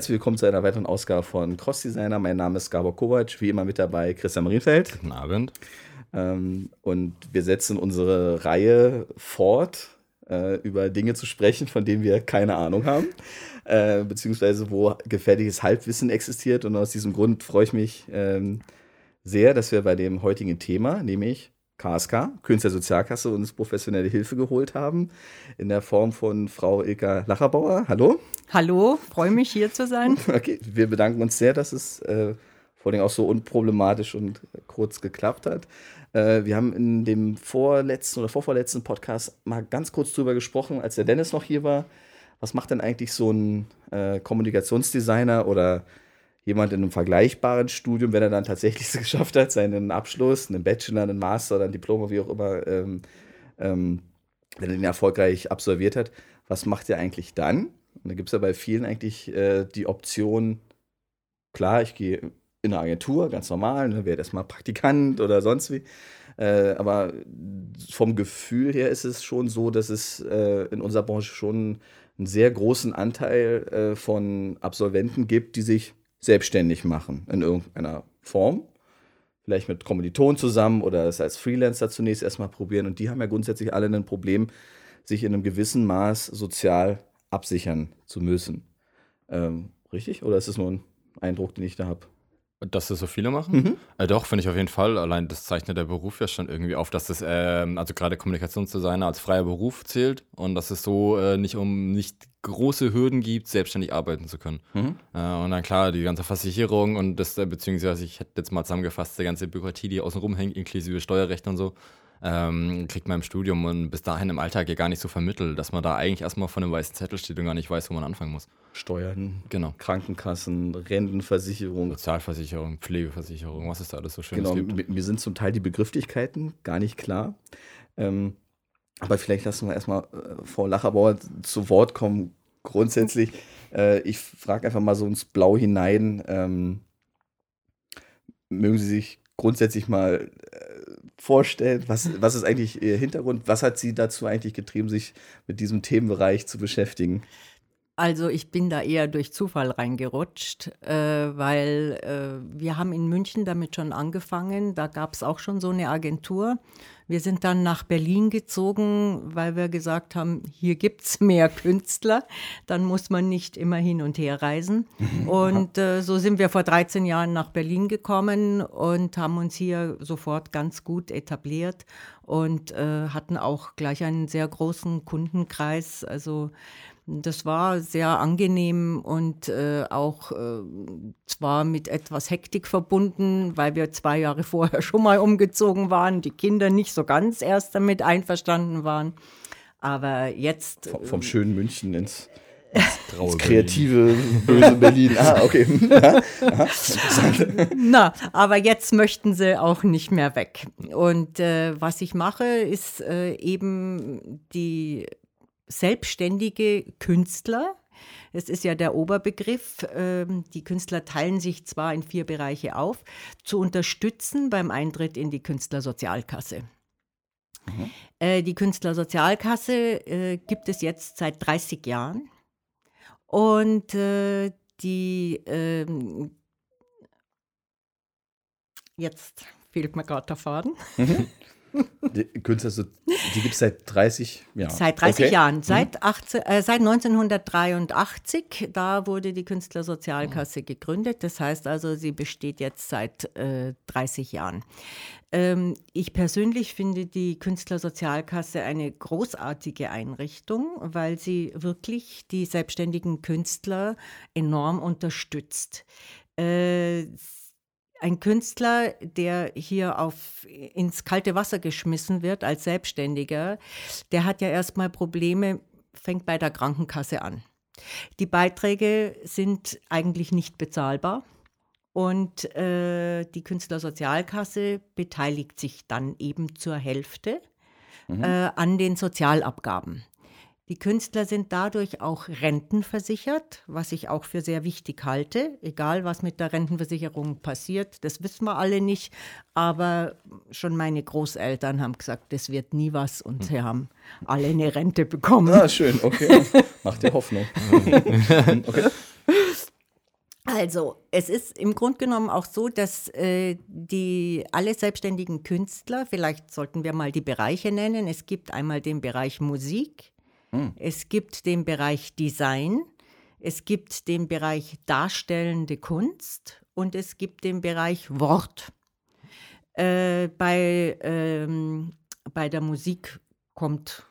Herzlich willkommen zu einer weiteren Ausgabe von Cross Designer. Mein Name ist Gabor Kovac, wie immer mit dabei Christian Marienfeld. Guten Abend. Ähm, und wir setzen unsere Reihe fort, äh, über Dinge zu sprechen, von denen wir keine Ahnung haben, äh, beziehungsweise wo gefährliches Halbwissen existiert. Und aus diesem Grund freue ich mich ähm, sehr, dass wir bei dem heutigen Thema, nämlich KSK, Künstler Sozialkasse, uns professionelle Hilfe geholt haben, in der Form von Frau Ilka Lacherbauer. Hallo. Hallo, freue mich hier zu sein. Okay, wir bedanken uns sehr, dass es äh, vor allem auch so unproblematisch und kurz geklappt hat. Äh, wir haben in dem vorletzten oder vorvorletzten Podcast mal ganz kurz drüber gesprochen, als der Dennis noch hier war. Was macht denn eigentlich so ein äh, Kommunikationsdesigner oder jemand in einem vergleichbaren Studium, wenn er dann tatsächlich es geschafft hat, seinen Abschluss, einen Bachelor, einen Master oder ein Diplom, wie auch immer, ähm, ähm, wenn er den erfolgreich absolviert hat, was macht er eigentlich dann? Und da gibt es ja bei vielen eigentlich äh, die Option, klar, ich gehe in eine Agentur, ganz normal, ne, werde erstmal Praktikant oder sonst wie. Äh, aber vom Gefühl her ist es schon so, dass es äh, in unserer Branche schon einen sehr großen Anteil äh, von Absolventen gibt, die sich selbstständig machen in irgendeiner Form. Vielleicht mit Kommilitonen zusammen oder es als Freelancer zunächst erstmal probieren. Und die haben ja grundsätzlich alle ein Problem, sich in einem gewissen Maß sozial absichern zu müssen. Ähm, richtig? Oder ist es nur ein Eindruck, den ich da habe? Dass das so viele machen? Mhm. Äh, doch, finde ich auf jeden Fall. Allein das zeichnet der Beruf ja schon irgendwie auf, dass das, ähm, also gerade Kommunikationsdesigner als freier Beruf zählt und dass es so äh, nicht um nicht große Hürden gibt, selbstständig arbeiten zu können. Mhm. Äh, und dann klar, die ganze Versicherung und das, äh, beziehungsweise ich hätte jetzt mal zusammengefasst, die ganze Bürokratie, die außen rumhängt, inklusive Steuerrecht und so, ähm, kriegt man im Studium und bis dahin im Alltag ja gar nicht so vermittelt, dass man da eigentlich erstmal vor einem weißen Zettel steht und gar nicht weiß, wo man anfangen muss. Steuern, genau. Krankenkassen, Rentenversicherung. Sozialversicherung, Pflegeversicherung, was ist da alles so schön genau, gibt. Mir sind zum Teil die Begrifflichkeiten gar nicht klar. Ähm, aber vielleicht lassen wir erstmal äh, Frau Lacherbauer zu Wort kommen. Grundsätzlich, äh, ich frage einfach mal so ins Blau hinein. Ähm, mögen Sie sich grundsätzlich mal äh, vorstellen? Was, was ist eigentlich Ihr Hintergrund? Was hat Sie dazu eigentlich getrieben, sich mit diesem Themenbereich zu beschäftigen? Also ich bin da eher durch Zufall reingerutscht, äh, weil äh, wir haben in München damit schon angefangen. Da gab es auch schon so eine Agentur. Wir sind dann nach Berlin gezogen, weil wir gesagt haben, hier gibt es mehr Künstler. Dann muss man nicht immer hin und her reisen. Und äh, so sind wir vor 13 Jahren nach Berlin gekommen und haben uns hier sofort ganz gut etabliert und äh, hatten auch gleich einen sehr großen Kundenkreis. Also das war sehr angenehm und äh, auch äh, zwar mit etwas Hektik verbunden, weil wir zwei Jahre vorher schon mal umgezogen waren, die Kinder nicht so ganz erst damit einverstanden waren. Aber jetzt. Vom, vom schönen München ins, ins kreative, böse Berlin. Ah, okay. Na, aber jetzt möchten sie auch nicht mehr weg. Und äh, was ich mache, ist äh, eben die selbstständige Künstler. Es ist ja der Oberbegriff. Ähm, die Künstler teilen sich zwar in vier Bereiche auf, zu unterstützen beim Eintritt in die Künstlersozialkasse. Mhm. Äh, die Künstlersozialkasse äh, gibt es jetzt seit 30 Jahren. Und äh, die ähm, jetzt fehlt mir gerade der Faden. Die Künstler, die gibt es seit 30 Jahren. Seit 30 okay. Jahren. Mhm. Seit, 18, äh, seit 1983, da wurde die Künstlersozialkasse gegründet. Das heißt also, sie besteht jetzt seit äh, 30 Jahren. Ähm, ich persönlich finde die Künstlersozialkasse eine großartige Einrichtung, weil sie wirklich die selbstständigen Künstler enorm unterstützt. Äh, ein Künstler, der hier auf, ins kalte Wasser geschmissen wird als Selbstständiger, der hat ja erstmal Probleme, fängt bei der Krankenkasse an. Die Beiträge sind eigentlich nicht bezahlbar und äh, die Künstlersozialkasse beteiligt sich dann eben zur Hälfte mhm. äh, an den Sozialabgaben. Die Künstler sind dadurch auch rentenversichert, was ich auch für sehr wichtig halte. Egal, was mit der Rentenversicherung passiert, das wissen wir alle nicht. Aber schon meine Großeltern haben gesagt, das wird nie was und sie haben alle eine Rente bekommen. Ah, schön, okay. Macht dir Hoffnung. okay. Also, es ist im Grunde genommen auch so, dass äh, die alle selbstständigen Künstler, vielleicht sollten wir mal die Bereiche nennen. Es gibt einmal den Bereich Musik, hm. es gibt den Bereich Design, es gibt den Bereich darstellende Kunst und es gibt den Bereich Wort. Äh, bei, ähm, bei der Musik kommt,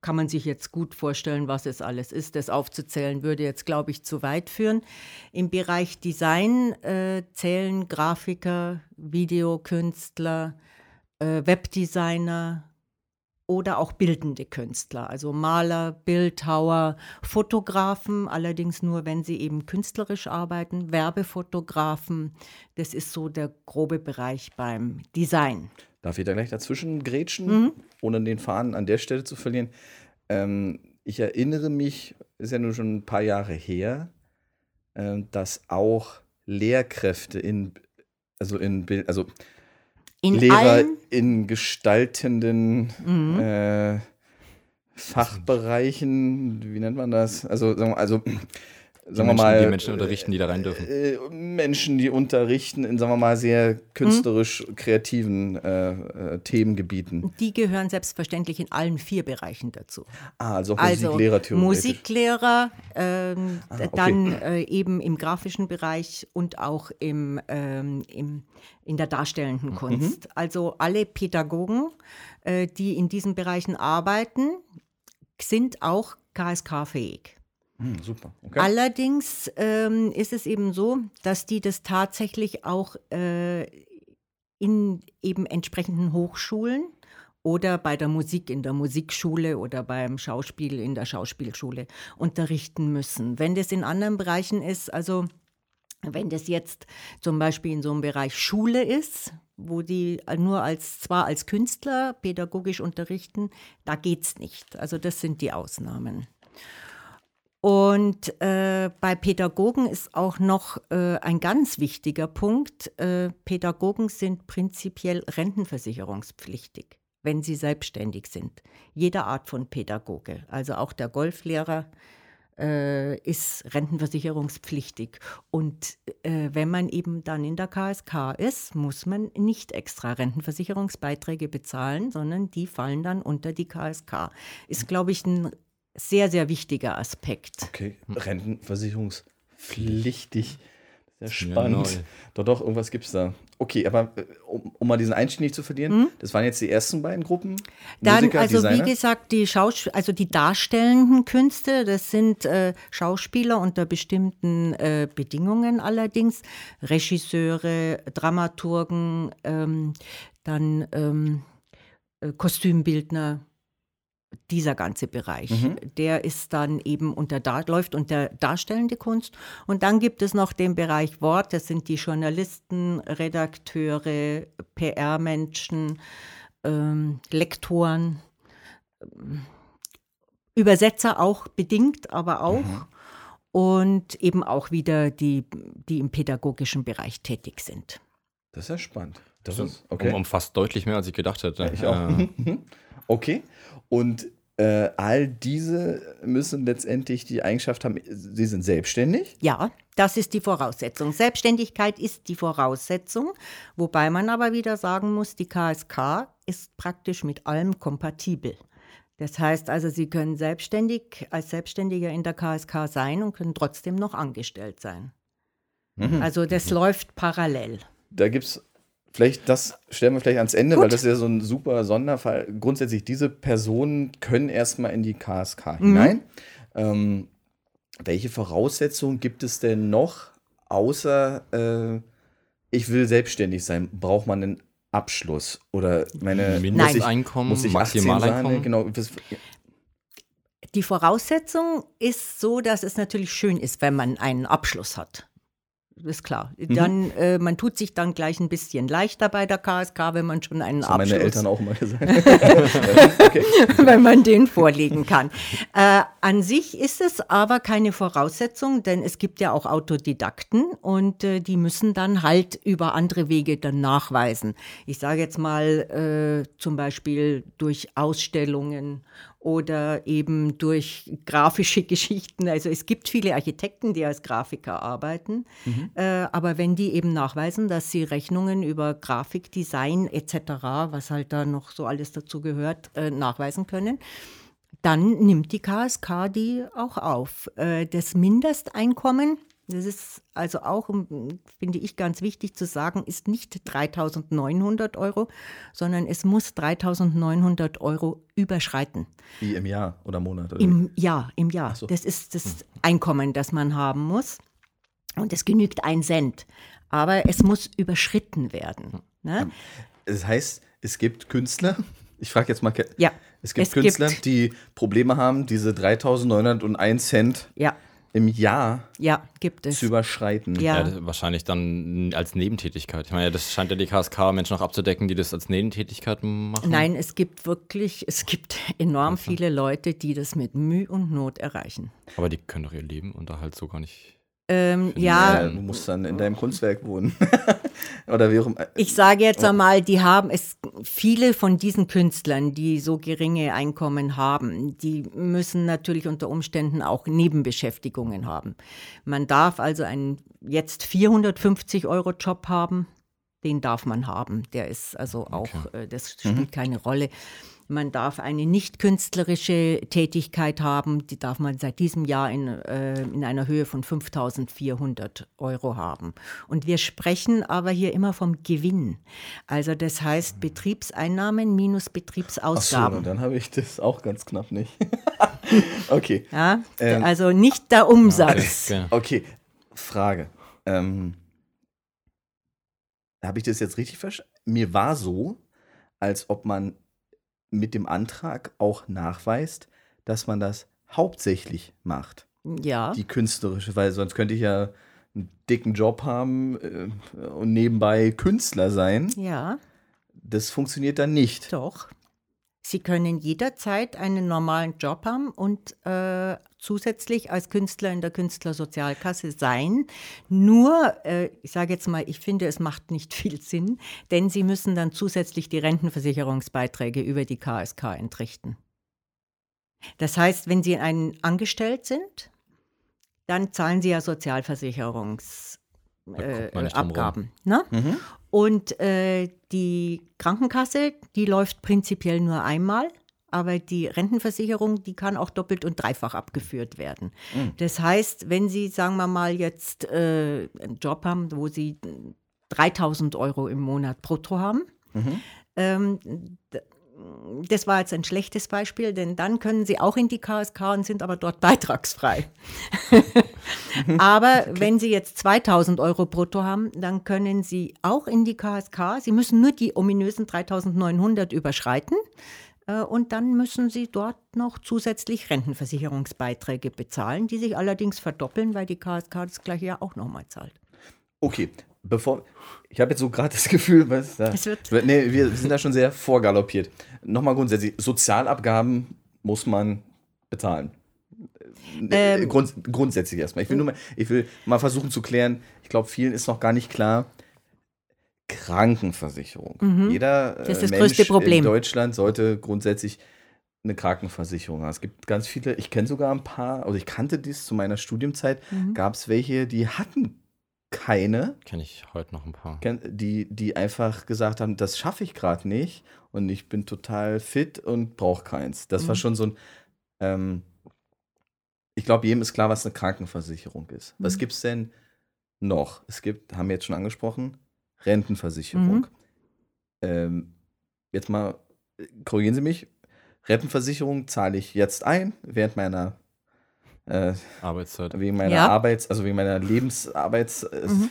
kann man sich jetzt gut vorstellen, was es alles ist. Das aufzuzählen würde jetzt, glaube ich, zu weit führen. Im Bereich Design äh, zählen Grafiker, Videokünstler, äh, Webdesigner oder auch bildende Künstler, also Maler, Bildhauer, Fotografen, allerdings nur, wenn sie eben künstlerisch arbeiten, Werbefotografen. Das ist so der grobe Bereich beim Design. Darf ich da gleich dazwischen grätschen, mhm. ohne den Faden an der Stelle zu verlieren? Ähm, ich erinnere mich, ist ja nur schon ein paar Jahre her, äh, dass auch Lehrkräfte in, also in Bild, also in Lehrer in gestaltenden mhm. äh, Fachbereichen, wie nennt man das? Also, also sagen wir mal. Die Menschen unterrichten, die da rein dürfen. Äh, Menschen, die unterrichten in, sagen wir mal, sehr künstlerisch mhm. kreativen äh, äh, Themengebieten. Die gehören selbstverständlich in allen vier Bereichen dazu. Ah, also also Musiklehrer theoretisch. Musiklehrer, ähm, ah, okay. dann äh, eben im grafischen Bereich und auch im, ähm, im, in der darstellenden mhm. Kunst. Also alle Pädagogen, äh, die in diesen Bereichen arbeiten, sind auch KSK-fähig. Hm, super. Okay. Allerdings ähm, ist es eben so, dass die das tatsächlich auch äh, in eben entsprechenden Hochschulen oder bei der Musik in der Musikschule oder beim Schauspiel in der Schauspielschule unterrichten müssen. Wenn das in anderen Bereichen ist, also wenn das jetzt zum Beispiel in so einem Bereich Schule ist, wo die nur als zwar als Künstler pädagogisch unterrichten, da geht es nicht. Also das sind die Ausnahmen. Und äh, bei Pädagogen ist auch noch äh, ein ganz wichtiger Punkt, äh, Pädagogen sind prinzipiell rentenversicherungspflichtig, wenn sie selbstständig sind. Jede Art von Pädagoge, also auch der Golflehrer, äh, ist rentenversicherungspflichtig. Und äh, wenn man eben dann in der KSK ist, muss man nicht extra Rentenversicherungsbeiträge bezahlen, sondern die fallen dann unter die KSK. Ist, glaube ich, ein sehr, sehr wichtiger Aspekt. Okay, Rentenversicherungspflichtig. Sehr spannend. Ja, doch, doch, irgendwas gibt es da. Okay, aber äh, um, um, mal diesen Einstieg nicht zu verlieren, hm? das waren jetzt die ersten beiden Gruppen. Dann, Musiker, also Designer. wie gesagt, die Schaus also die darstellenden Künste, das sind äh, Schauspieler unter bestimmten äh, Bedingungen allerdings, Regisseure, Dramaturgen, ähm, dann ähm, äh, Kostümbildner, dieser ganze Bereich, mhm. der ist dann eben unter läuft unter darstellende Kunst. Und dann gibt es noch den Bereich Wort, das sind die Journalisten, Redakteure, PR-Menschen, ähm, Lektoren, Übersetzer auch bedingt, aber auch. Mhm. Und eben auch wieder die, die im pädagogischen Bereich tätig sind. Das ist ja spannend. Das, das ist okay. umfasst deutlich mehr, als ich gedacht hätte. Ich auch. Äh, okay. Und äh, all diese müssen letztendlich die Eigenschaft haben, sie sind selbstständig? Ja, das ist die Voraussetzung. Selbstständigkeit ist die Voraussetzung, wobei man aber wieder sagen muss, die KSK ist praktisch mit allem kompatibel. Das heißt also, Sie können selbstständig als Selbstständiger in der KSK sein und können trotzdem noch angestellt sein. Mhm. Also das mhm. läuft parallel. Da gibt es Vielleicht das stellen wir vielleicht ans Ende, Gut. weil das ist ja so ein super Sonderfall. Grundsätzlich, diese Personen können erstmal in die KSK mhm. hinein. Ähm, welche Voraussetzungen gibt es denn noch, außer äh, ich will selbstständig sein? Braucht man einen Abschluss? Oder meine Mindesteinkommen, muss ich, muss ich Maximaleinkommen? Genau. Die Voraussetzung ist so, dass es natürlich schön ist, wenn man einen Abschluss hat ist klar. Mhm. Dann, äh, man tut sich dann gleich ein bisschen leichter bei der KSK, wenn man schon einen das Abschluss... meine Eltern auch mal gesagt. wenn man den vorlegen kann. Äh, An sich ist es aber keine Voraussetzung, denn es gibt ja auch Autodidakten und äh, die müssen dann halt über andere Wege dann nachweisen. Ich sage jetzt mal äh, zum Beispiel durch Ausstellungen oder eben durch grafische Geschichten. Also es gibt viele Architekten, die als Grafiker arbeiten, mhm. äh, aber wenn die eben nachweisen, dass sie Rechnungen über Grafik, Design etc., was halt da noch so alles dazu gehört, äh, nachweisen können, dann nimmt die KSK die auch auf. Äh, das Mindesteinkommen, das ist also auch, finde ich, ganz wichtig zu sagen, ist nicht 3.900 Euro, sondern es muss 3.900 Euro überschreiten. Wie im Jahr oder Monat? Oder Im Jahr, im Jahr. So. Das ist das hm. Einkommen, das man haben muss. Und es genügt ein Cent. Aber es muss überschritten werden. Ne? Das heißt, es gibt Künstler, ich frage jetzt mal, ja. Es gibt es Künstler, gibt die Probleme haben, diese 3.901 Cent ja. Im Jahr ja, gibt es. zu überschreiten. Ja. ja. wahrscheinlich dann als Nebentätigkeit. Ich meine, das scheint ja die KSK Menschen noch abzudecken, die das als Nebentätigkeit machen. Nein, es gibt wirklich, es gibt enorm okay. viele Leute, die das mit Mühe und Not erreichen. Aber die können doch ihr Leben Unterhalt so gar nicht ähm, ja. ja. Du musst dann in deinem Kunstwerk wohnen. Oder wie auch immer. Ich sage jetzt einmal, die haben es, viele von diesen Künstlern, die so geringe Einkommen haben, die müssen natürlich unter Umständen auch Nebenbeschäftigungen haben. Man darf also einen jetzt 450 Euro Job haben, den darf man haben. Der ist also auch, okay. äh, das spielt mhm. keine Rolle. Man darf eine nicht künstlerische Tätigkeit haben, die darf man seit diesem Jahr in, äh, in einer Höhe von 5400 Euro haben. Und wir sprechen aber hier immer vom Gewinn. Also das heißt Betriebseinnahmen minus Betriebsausgaben. Ach so, dann habe ich das auch ganz knapp nicht. okay. Ja, ähm, also nicht der Umsatz. Okay, okay. Frage. Ähm, habe ich das jetzt richtig verstanden? Mir war so, als ob man mit dem Antrag auch nachweist, dass man das hauptsächlich macht. Ja. Die künstlerische, weil sonst könnte ich ja einen dicken Job haben äh, und nebenbei Künstler sein. Ja. Das funktioniert dann nicht. Doch. Sie können jederzeit einen normalen Job haben und äh, zusätzlich als Künstler in der Künstlersozialkasse sein. Nur, äh, ich sage jetzt mal, ich finde, es macht nicht viel Sinn, denn Sie müssen dann zusätzlich die Rentenversicherungsbeiträge über die KSK entrichten. Das heißt, wenn Sie einen angestellt sind, dann zahlen Sie ja Sozialversicherungs äh, Abgaben. Ne? Mhm. Und äh, die Krankenkasse, die läuft prinzipiell nur einmal. Aber die Rentenversicherung, die kann auch doppelt und dreifach abgeführt werden. Mhm. Das heißt, wenn Sie, sagen wir mal, jetzt äh, einen Job haben, wo Sie 3000 Euro im Monat brutto haben, mhm. ähm, das war jetzt ein schlechtes Beispiel, denn dann können Sie auch in die KSK und sind aber dort beitragsfrei. aber okay. wenn Sie jetzt 2000 Euro brutto haben, dann können Sie auch in die KSK. Sie müssen nur die ominösen 3900 überschreiten. Äh, und dann müssen Sie dort noch zusätzlich Rentenversicherungsbeiträge bezahlen, die sich allerdings verdoppeln, weil die KSK das gleiche ja auch nochmal zahlt. Okay, bevor. Ich habe jetzt so gerade das Gefühl, was da. Es wird nee, wir sind da schon sehr vorgaloppiert. Nochmal grundsätzlich: Sozialabgaben muss man bezahlen. Äh, ähm, Grund, grundsätzlich erstmal. Ich will nur mal, ich will mal versuchen zu klären. Ich glaube, vielen ist noch gar nicht klar. Krankenversicherung. Mhm. Jeder das ist äh, das Mensch Problem. in Deutschland sollte grundsätzlich eine Krankenversicherung haben. Es gibt ganz viele, ich kenne sogar ein paar, also ich kannte dies zu meiner Studienzeit, mhm. gab es welche, die hatten keine. Kenne ich heute noch ein paar. Die, die einfach gesagt haben, das schaffe ich gerade nicht und ich bin total fit und brauche keins. Das mhm. war schon so ein. Ähm, ich glaube, jedem ist klar, was eine Krankenversicherung ist. Mhm. Was gibt es denn noch? Es gibt, haben wir jetzt schon angesprochen, Rentenversicherung. Mhm. Ähm, jetzt mal, korrigieren Sie mich, Rentenversicherung zahle ich jetzt ein während meiner äh, Arbeitszeit. Wegen meiner ja. Arbeits-, also wegen meiner Lebensarbeits, mhm.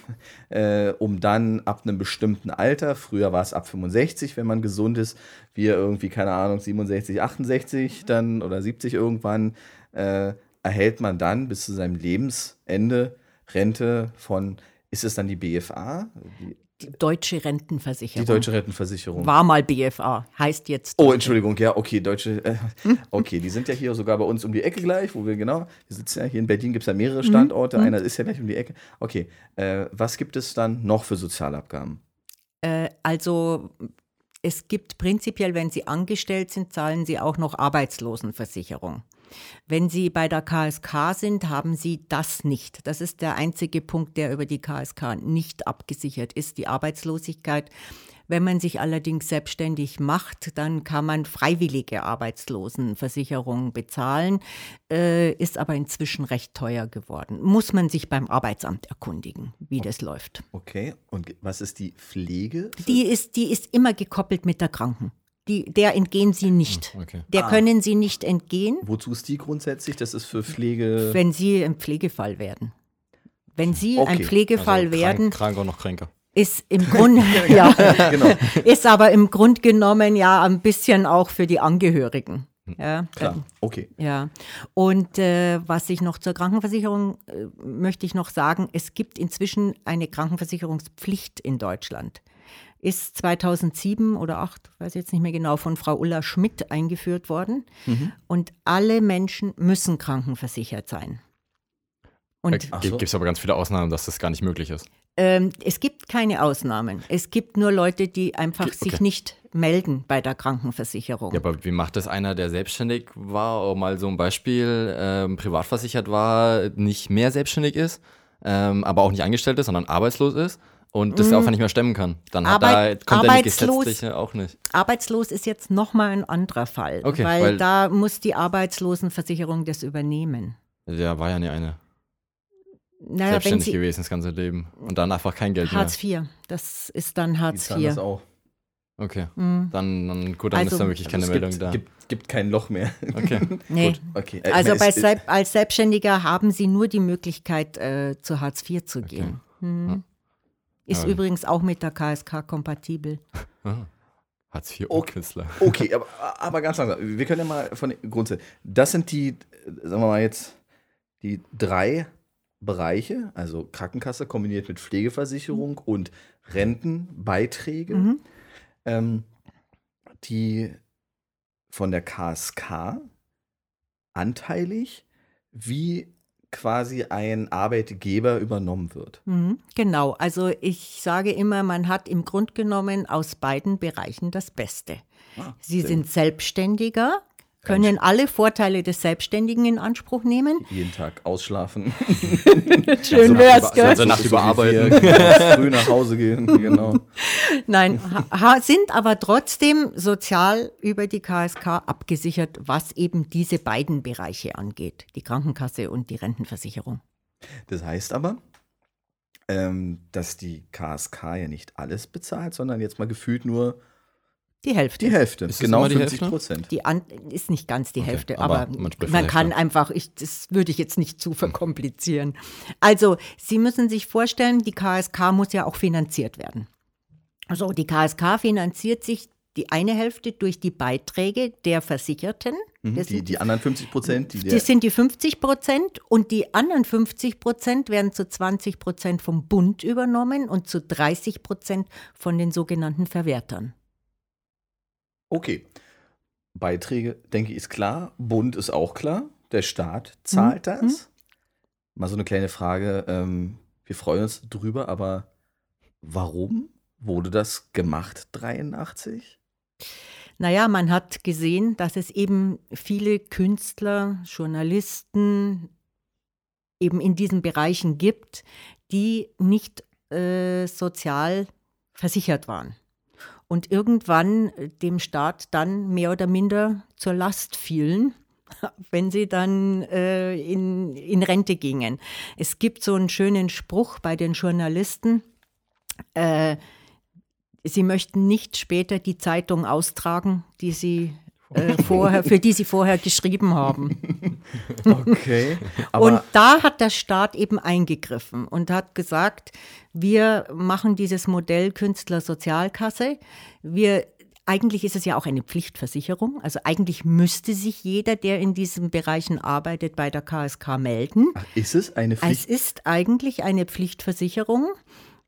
äh, um dann ab einem bestimmten Alter, früher war es ab 65, wenn man gesund ist, wir irgendwie, keine Ahnung, 67, 68 dann oder 70 irgendwann, äh, erhält man dann bis zu seinem Lebensende Rente von, ist es dann die BFA? Die Die deutsche Die Rentenversicherung. Deutsche Rentenversicherung. War mal BFA, heißt jetzt. Oh. Entschuldigung, ja, okay, Deutsche. Äh, okay, die sind ja hier sogar bei uns um die Ecke gleich, wo wir genau. Wir sitzen ja hier in Berlin, gibt es ja mehrere Standorte. Einer ist ja gleich um die Ecke. Okay, äh, was gibt es dann noch für Sozialabgaben? Äh, also es gibt prinzipiell, wenn Sie angestellt sind, zahlen Sie auch noch Arbeitslosenversicherung. Wenn Sie bei der KSK sind, haben Sie das nicht. Das ist der einzige Punkt, der über die KSK nicht abgesichert ist, die Arbeitslosigkeit. Wenn man sich allerdings selbstständig macht, dann kann man freiwillige Arbeitslosenversicherung bezahlen, äh, ist aber inzwischen recht teuer geworden. Muss man sich beim Arbeitsamt erkundigen, wie das läuft. Okay, und was ist die Pflege? Die ist, die ist immer gekoppelt mit der Kranken. Die, der entgehen Sie nicht. okay. Der können Sie nicht entgehen, Wozu ist die grundsätzlich? Das ist für Pflege. wenn Sie ein Pflegefall werden. Wenn Sie ein Okay. Pflegefall Also werden, Krank, krank und noch kränker. ist im Grunde, ja, genau, ist aber im Grund genommen ja ein bisschen auch für die Angehörigen. Ja, klar. Okay. Ja, und äh, was ich noch zur Krankenversicherung äh, möchte ich noch sagen, es gibt inzwischen eine Krankenversicherungspflicht in Deutschland. Ist 2007 oder 2008, weiß ich jetzt nicht mehr genau, von Frau Ulla Schmidt eingeführt worden. Und alle Menschen müssen krankenversichert sein. Und Gibt so. es aber ganz viele Ausnahmen, dass das gar nicht möglich ist. ähm, es gibt keine Ausnahmen. Es gibt nur Leute, die einfach Okay. sich nicht melden bei der Krankenversicherung. Ja, aber wie macht das einer, der selbstständig war, um mal so ein Beispiel, ähm, privat versichert war, nicht mehr selbstständig ist, ähm, aber auch nicht angestellt ist, sondern arbeitslos ist und das einfach nicht mehr stemmen kann? Dann hat Mhm. Arbeit- er, kommt er die gesetzliche auch nicht. Arbeitslos ist jetzt nochmal ein anderer Fall, Okay, weil, weil- da muss die Arbeitslosenversicherung das übernehmen. Der war ja nie eine. Naja, wenn selbstständig Sie gewesen das ganze Leben und dann einfach kein Geld Hartz IV, das ist dann Hartz zahlen das IV. auch. mehr. Okay, Mhm. dann, dann gut, dann Also- ist da wirklich keine es Meldung gibt, da. Gibt, gibt kein Loch mehr. Okay, Nee. gut. Okay. äh, Also meine, Selb als Selbstständiger haben Sie nur die Möglichkeit, äh, zu Hartz IV zu gehen. Mhm. Ist Ja. übrigens auch mit der KSK kompatibel. Ah. Hartz IV Okay. Künstler. Okay, aber, aber ganz langsam. Wir können ja mal von den Grundsätzen. Das sind die, sagen wir mal jetzt, die drei Bereiche, also Krankenkasse kombiniert mit Pflegeversicherung und Rentenbeiträge, Mhm. ähm, die von der KSK anteilig wie quasi ein Arbeitgeber übernommen wird. Mhm. Genau, also ich sage immer, man hat im Grund genommen aus beiden Bereichen das Beste. Ah, Sie sind Selbstständiger, können alle Vorteile des Selbstständigen in Anspruch nehmen. Jeden Tag ausschlafen. Schön Nacht wär's, gell? Also wie überarbeiten. genau, früh nach Hause gehen, genau. Nein, sind aber trotzdem sozial über die KSK abgesichert, was eben diese beiden Bereiche angeht, die Krankenkasse und die Rentenversicherung. Das heißt aber, ähm, dass die KSK ja nicht alles bezahlt, sondern jetzt mal gefühlt nur Die Hälfte. die Hälfte. Ist es genau immer die 50 Hälfte? Prozent. Die an ist nicht ganz die Hälfte, aber aber, man man, kann einfach, ich, das würde ich jetzt nicht zu verkomplizieren. Also, Sie müssen sich vorstellen, die KSK muss ja auch finanziert werden. Also, die KSK finanziert sich die eine Hälfte durch die Beiträge der Versicherten. Mhm, Das die, sind die anderen 50 Prozent, die Das sind die 50 Prozent und die anderen 50 Prozent werden zu 20 Prozent vom Bund übernommen und zu 30 Prozent von den sogenannten Verwertern. Okay. Beiträge, denke ich, ist klar. Bund ist auch klar. Der Staat zahlt Mhm. das. Mal so eine kleine Frage. Ähm, wir freuen uns drüber, aber warum wurde das gemacht, 83? Naja, man hat gesehen, dass es eben viele Künstler, Journalisten eben in diesen Bereichen gibt, die nicht äh, sozial versichert waren und irgendwann äh, dem Staat dann mehr oder minder zur Last fielen, wenn sie dann äh, in, in Rente gingen. Es gibt so einen schönen Spruch bei den Journalisten, äh, sie möchten nicht später die Zeitung austragen, die sie äh, vorher, für die sie vorher geschrieben haben. Okay. Aber und da hat der Staat eben eingegriffen und hat gesagt, wir machen dieses Modell Künstlersozialkasse. Wir eigentlich ist es ja auch eine Pflichtversicherung. Also eigentlich müsste sich jeder, der in diesen Bereichen arbeitet, bei der KSK melden. Ach, ist es eine Es Pflicht? ist eigentlich eine Pflichtversicherung.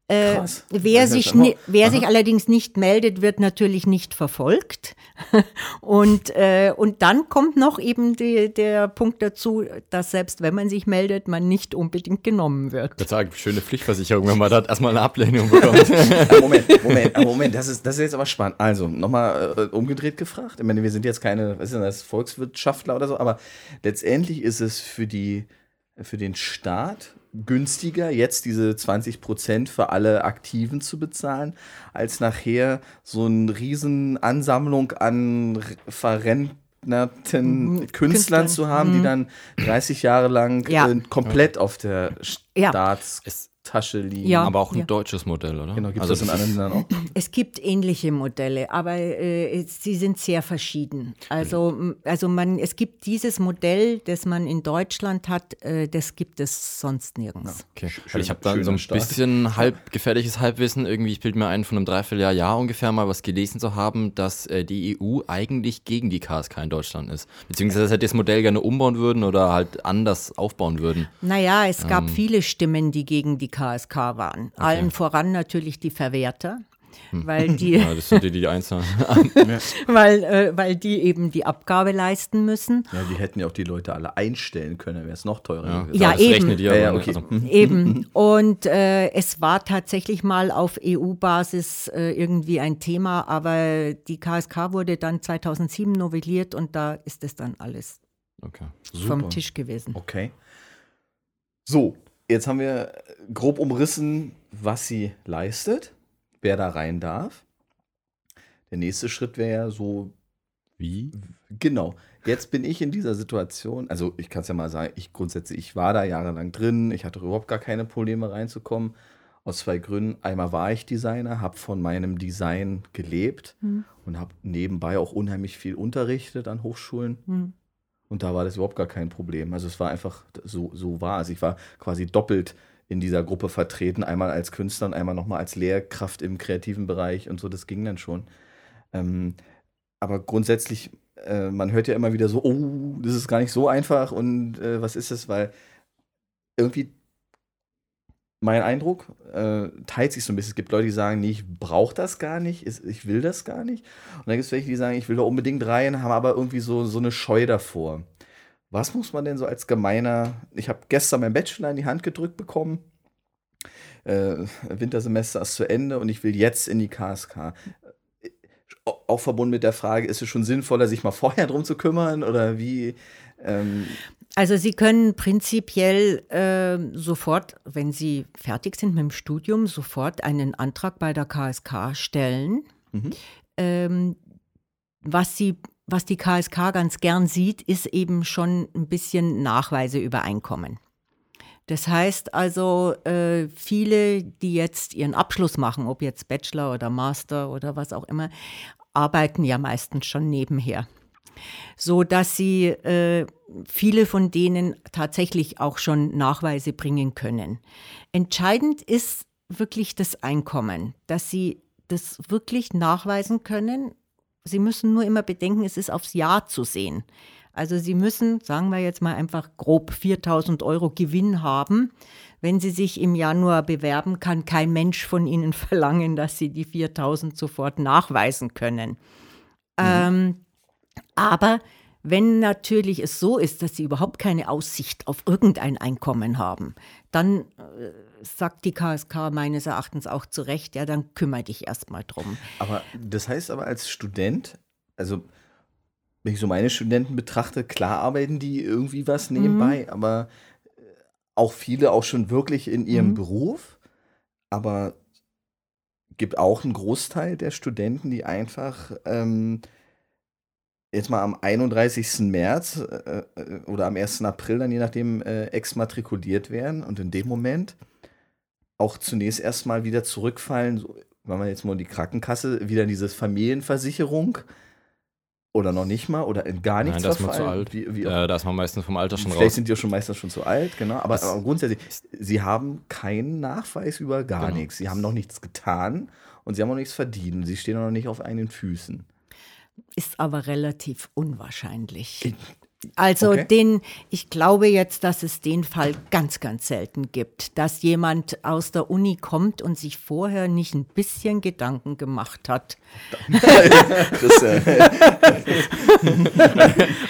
Äh, wer sich, wer sich allerdings nicht meldet, wird natürlich nicht verfolgt. und, äh, und dann kommt noch eben die, der Punkt dazu, dass selbst wenn man sich meldet, man nicht unbedingt genommen wird. Ich würde sagen, schöne Pflichtversicherung, wenn man da erstmal eine Ablehnung bekommt. Moment, Moment, Moment, das ist, das ist jetzt aber spannend. Also, nochmal äh, umgedreht gefragt. Ich meine, wir sind jetzt keine, was ist denn das, Volkswirtschaftler oder so, aber letztendlich ist es für die, für den Staat günstiger, jetzt diese 20 Prozent für alle Aktiven zu bezahlen, als nachher so eine riesen Ansammlung an verrentnerten mhm. Künstlern, Künstlern, zu haben, mhm. die dann 30 Jahre lang ja. äh, komplett auf der Staats... Ja. Tasche liegen. Ja, aber auch ein ja. deutsches Modell, oder? Genau, gibt also es in anderen Ländern auch? Es gibt ähnliche Modelle, aber äh, sie sind sehr verschieden. Also, also man, es gibt dieses Modell, das man in Deutschland hat, äh, das gibt es sonst nirgends. Ja, okay. Schön, ich habe da so ein Start. bisschen halb gefährliches Halbwissen. Irgendwie, ich bilde mir ein, von einem Dreivierteljahr Jahr ungefähr mal was gelesen zu haben, dass äh, die EU eigentlich gegen die KSK in Deutschland ist. Beziehungsweise, dass sie das Modell gerne umbauen würden oder halt anders aufbauen würden. Naja, es gab ähm, viele Stimmen, die gegen die KSK waren. Okay. Allen voran natürlich die Verwerter. Hm. Weil die, ja, das sind die, die eins weil, äh, weil die eben die Abgabe leisten müssen. Ja, die hätten ja auch die Leute alle einstellen können, wäre es noch teurer ja. gewesen. Ja, ja eben. Ja, ja, okay. also. eben. Und äh, es war tatsächlich mal auf EU-Basis äh, irgendwie ein Thema, aber die KSK wurde dann 2007 novelliert und da ist es dann alles okay. vom Tisch gewesen. Okay. So, Jetzt haben wir grob umrissen, was sie leistet, wer da rein darf. Der nächste Schritt wäre ja so. Wie? Genau. Jetzt bin ich in dieser Situation, also ich kann es ja mal sagen, ich grundsätzlich, ich war da jahrelang drin, ich hatte überhaupt gar keine Probleme reinzukommen. Aus zwei Gründen. Einmal war ich Designer, habe von meinem Design gelebt mhm. und habe nebenbei auch unheimlich viel unterrichtet an Hochschulen. Mhm. Und da war das überhaupt gar kein Problem. Also es war einfach, so, so war es. Ich war quasi doppelt in dieser Gruppe vertreten, einmal als Künstler und einmal nochmal als Lehrkraft im kreativen Bereich und so, das ging dann schon. Ähm, aber grundsätzlich, äh, man hört ja immer wieder so, oh, das ist gar nicht so einfach und äh, was ist es, weil irgendwie mein Eindruck äh, teilt sich so ein bisschen. Es gibt Leute, die sagen, nee, ich brauche das gar nicht, ich will das gar nicht. Und dann gibt es welche, die sagen, ich will da unbedingt rein, haben aber irgendwie so, so eine Scheu davor. Was muss man denn so als gemeiner, ich habe gestern mein Bachelor in die Hand gedrückt bekommen, äh, Wintersemester ist zu Ende und ich will jetzt in die KSK. Auch verbunden mit der Frage, ist es schon sinnvoller, sich mal vorher drum zu kümmern oder wie? Ähm, also Sie können prinzipiell äh, sofort, wenn Sie fertig sind mit dem Studium, sofort einen Antrag bei der KSK stellen. Mhm. Ähm, was, Sie, was die KSK ganz gern sieht, ist eben schon ein bisschen Nachweise über Einkommen. Das heißt also, äh, viele, die jetzt ihren Abschluss machen, ob jetzt Bachelor oder Master oder was auch immer, arbeiten ja meistens schon nebenher so dass sie äh, viele von denen tatsächlich auch schon Nachweise bringen können. Entscheidend ist wirklich das Einkommen, dass sie das wirklich nachweisen können. Sie müssen nur immer bedenken, es ist aufs Jahr zu sehen. Also Sie müssen, sagen wir jetzt mal einfach grob 4000 Euro Gewinn haben. Wenn Sie sich im Januar bewerben, kann kein Mensch von Ihnen verlangen, dass Sie die 4000 sofort nachweisen können. Mhm. Ähm, aber wenn natürlich es so ist, dass sie überhaupt keine Aussicht auf irgendein Einkommen haben, dann äh, sagt die KSK meines Erachtens auch zu Recht, ja, dann kümmere dich erstmal drum. Aber das heißt aber als Student, also wenn ich so meine Studenten betrachte, klar arbeiten die irgendwie was nebenbei, mhm. aber äh, auch viele auch schon wirklich in ihrem mhm. Beruf, aber gibt auch einen Großteil der Studenten, die einfach ähm, jetzt mal am 31. März äh, äh, oder am 1. April, dann je nachdem, äh, exmatrikuliert werden und in dem Moment auch zunächst erstmal wieder zurückfallen, so, wenn man jetzt mal in die Krankenkasse, wieder in diese Familienversicherung oder noch nicht mal oder in gar nichts Nein, da ist man zu alt. Wie, wie äh, da ist man meistens vom Alter schon Vielleicht raus. Vielleicht sind die auch schon meistens schon zu alt, genau. Aber, aber grundsätzlich, sie haben keinen Nachweis über gar genau. nichts. Sie haben noch nichts getan und sie haben auch nichts verdient. Sie stehen noch nicht auf eigenen Füßen ist aber relativ unwahrscheinlich. Also Okay. den, ich glaube jetzt, dass es den Fall ganz, ganz selten gibt, dass jemand aus der Uni kommt und sich vorher nicht ein bisschen Gedanken gemacht hat. Das, äh,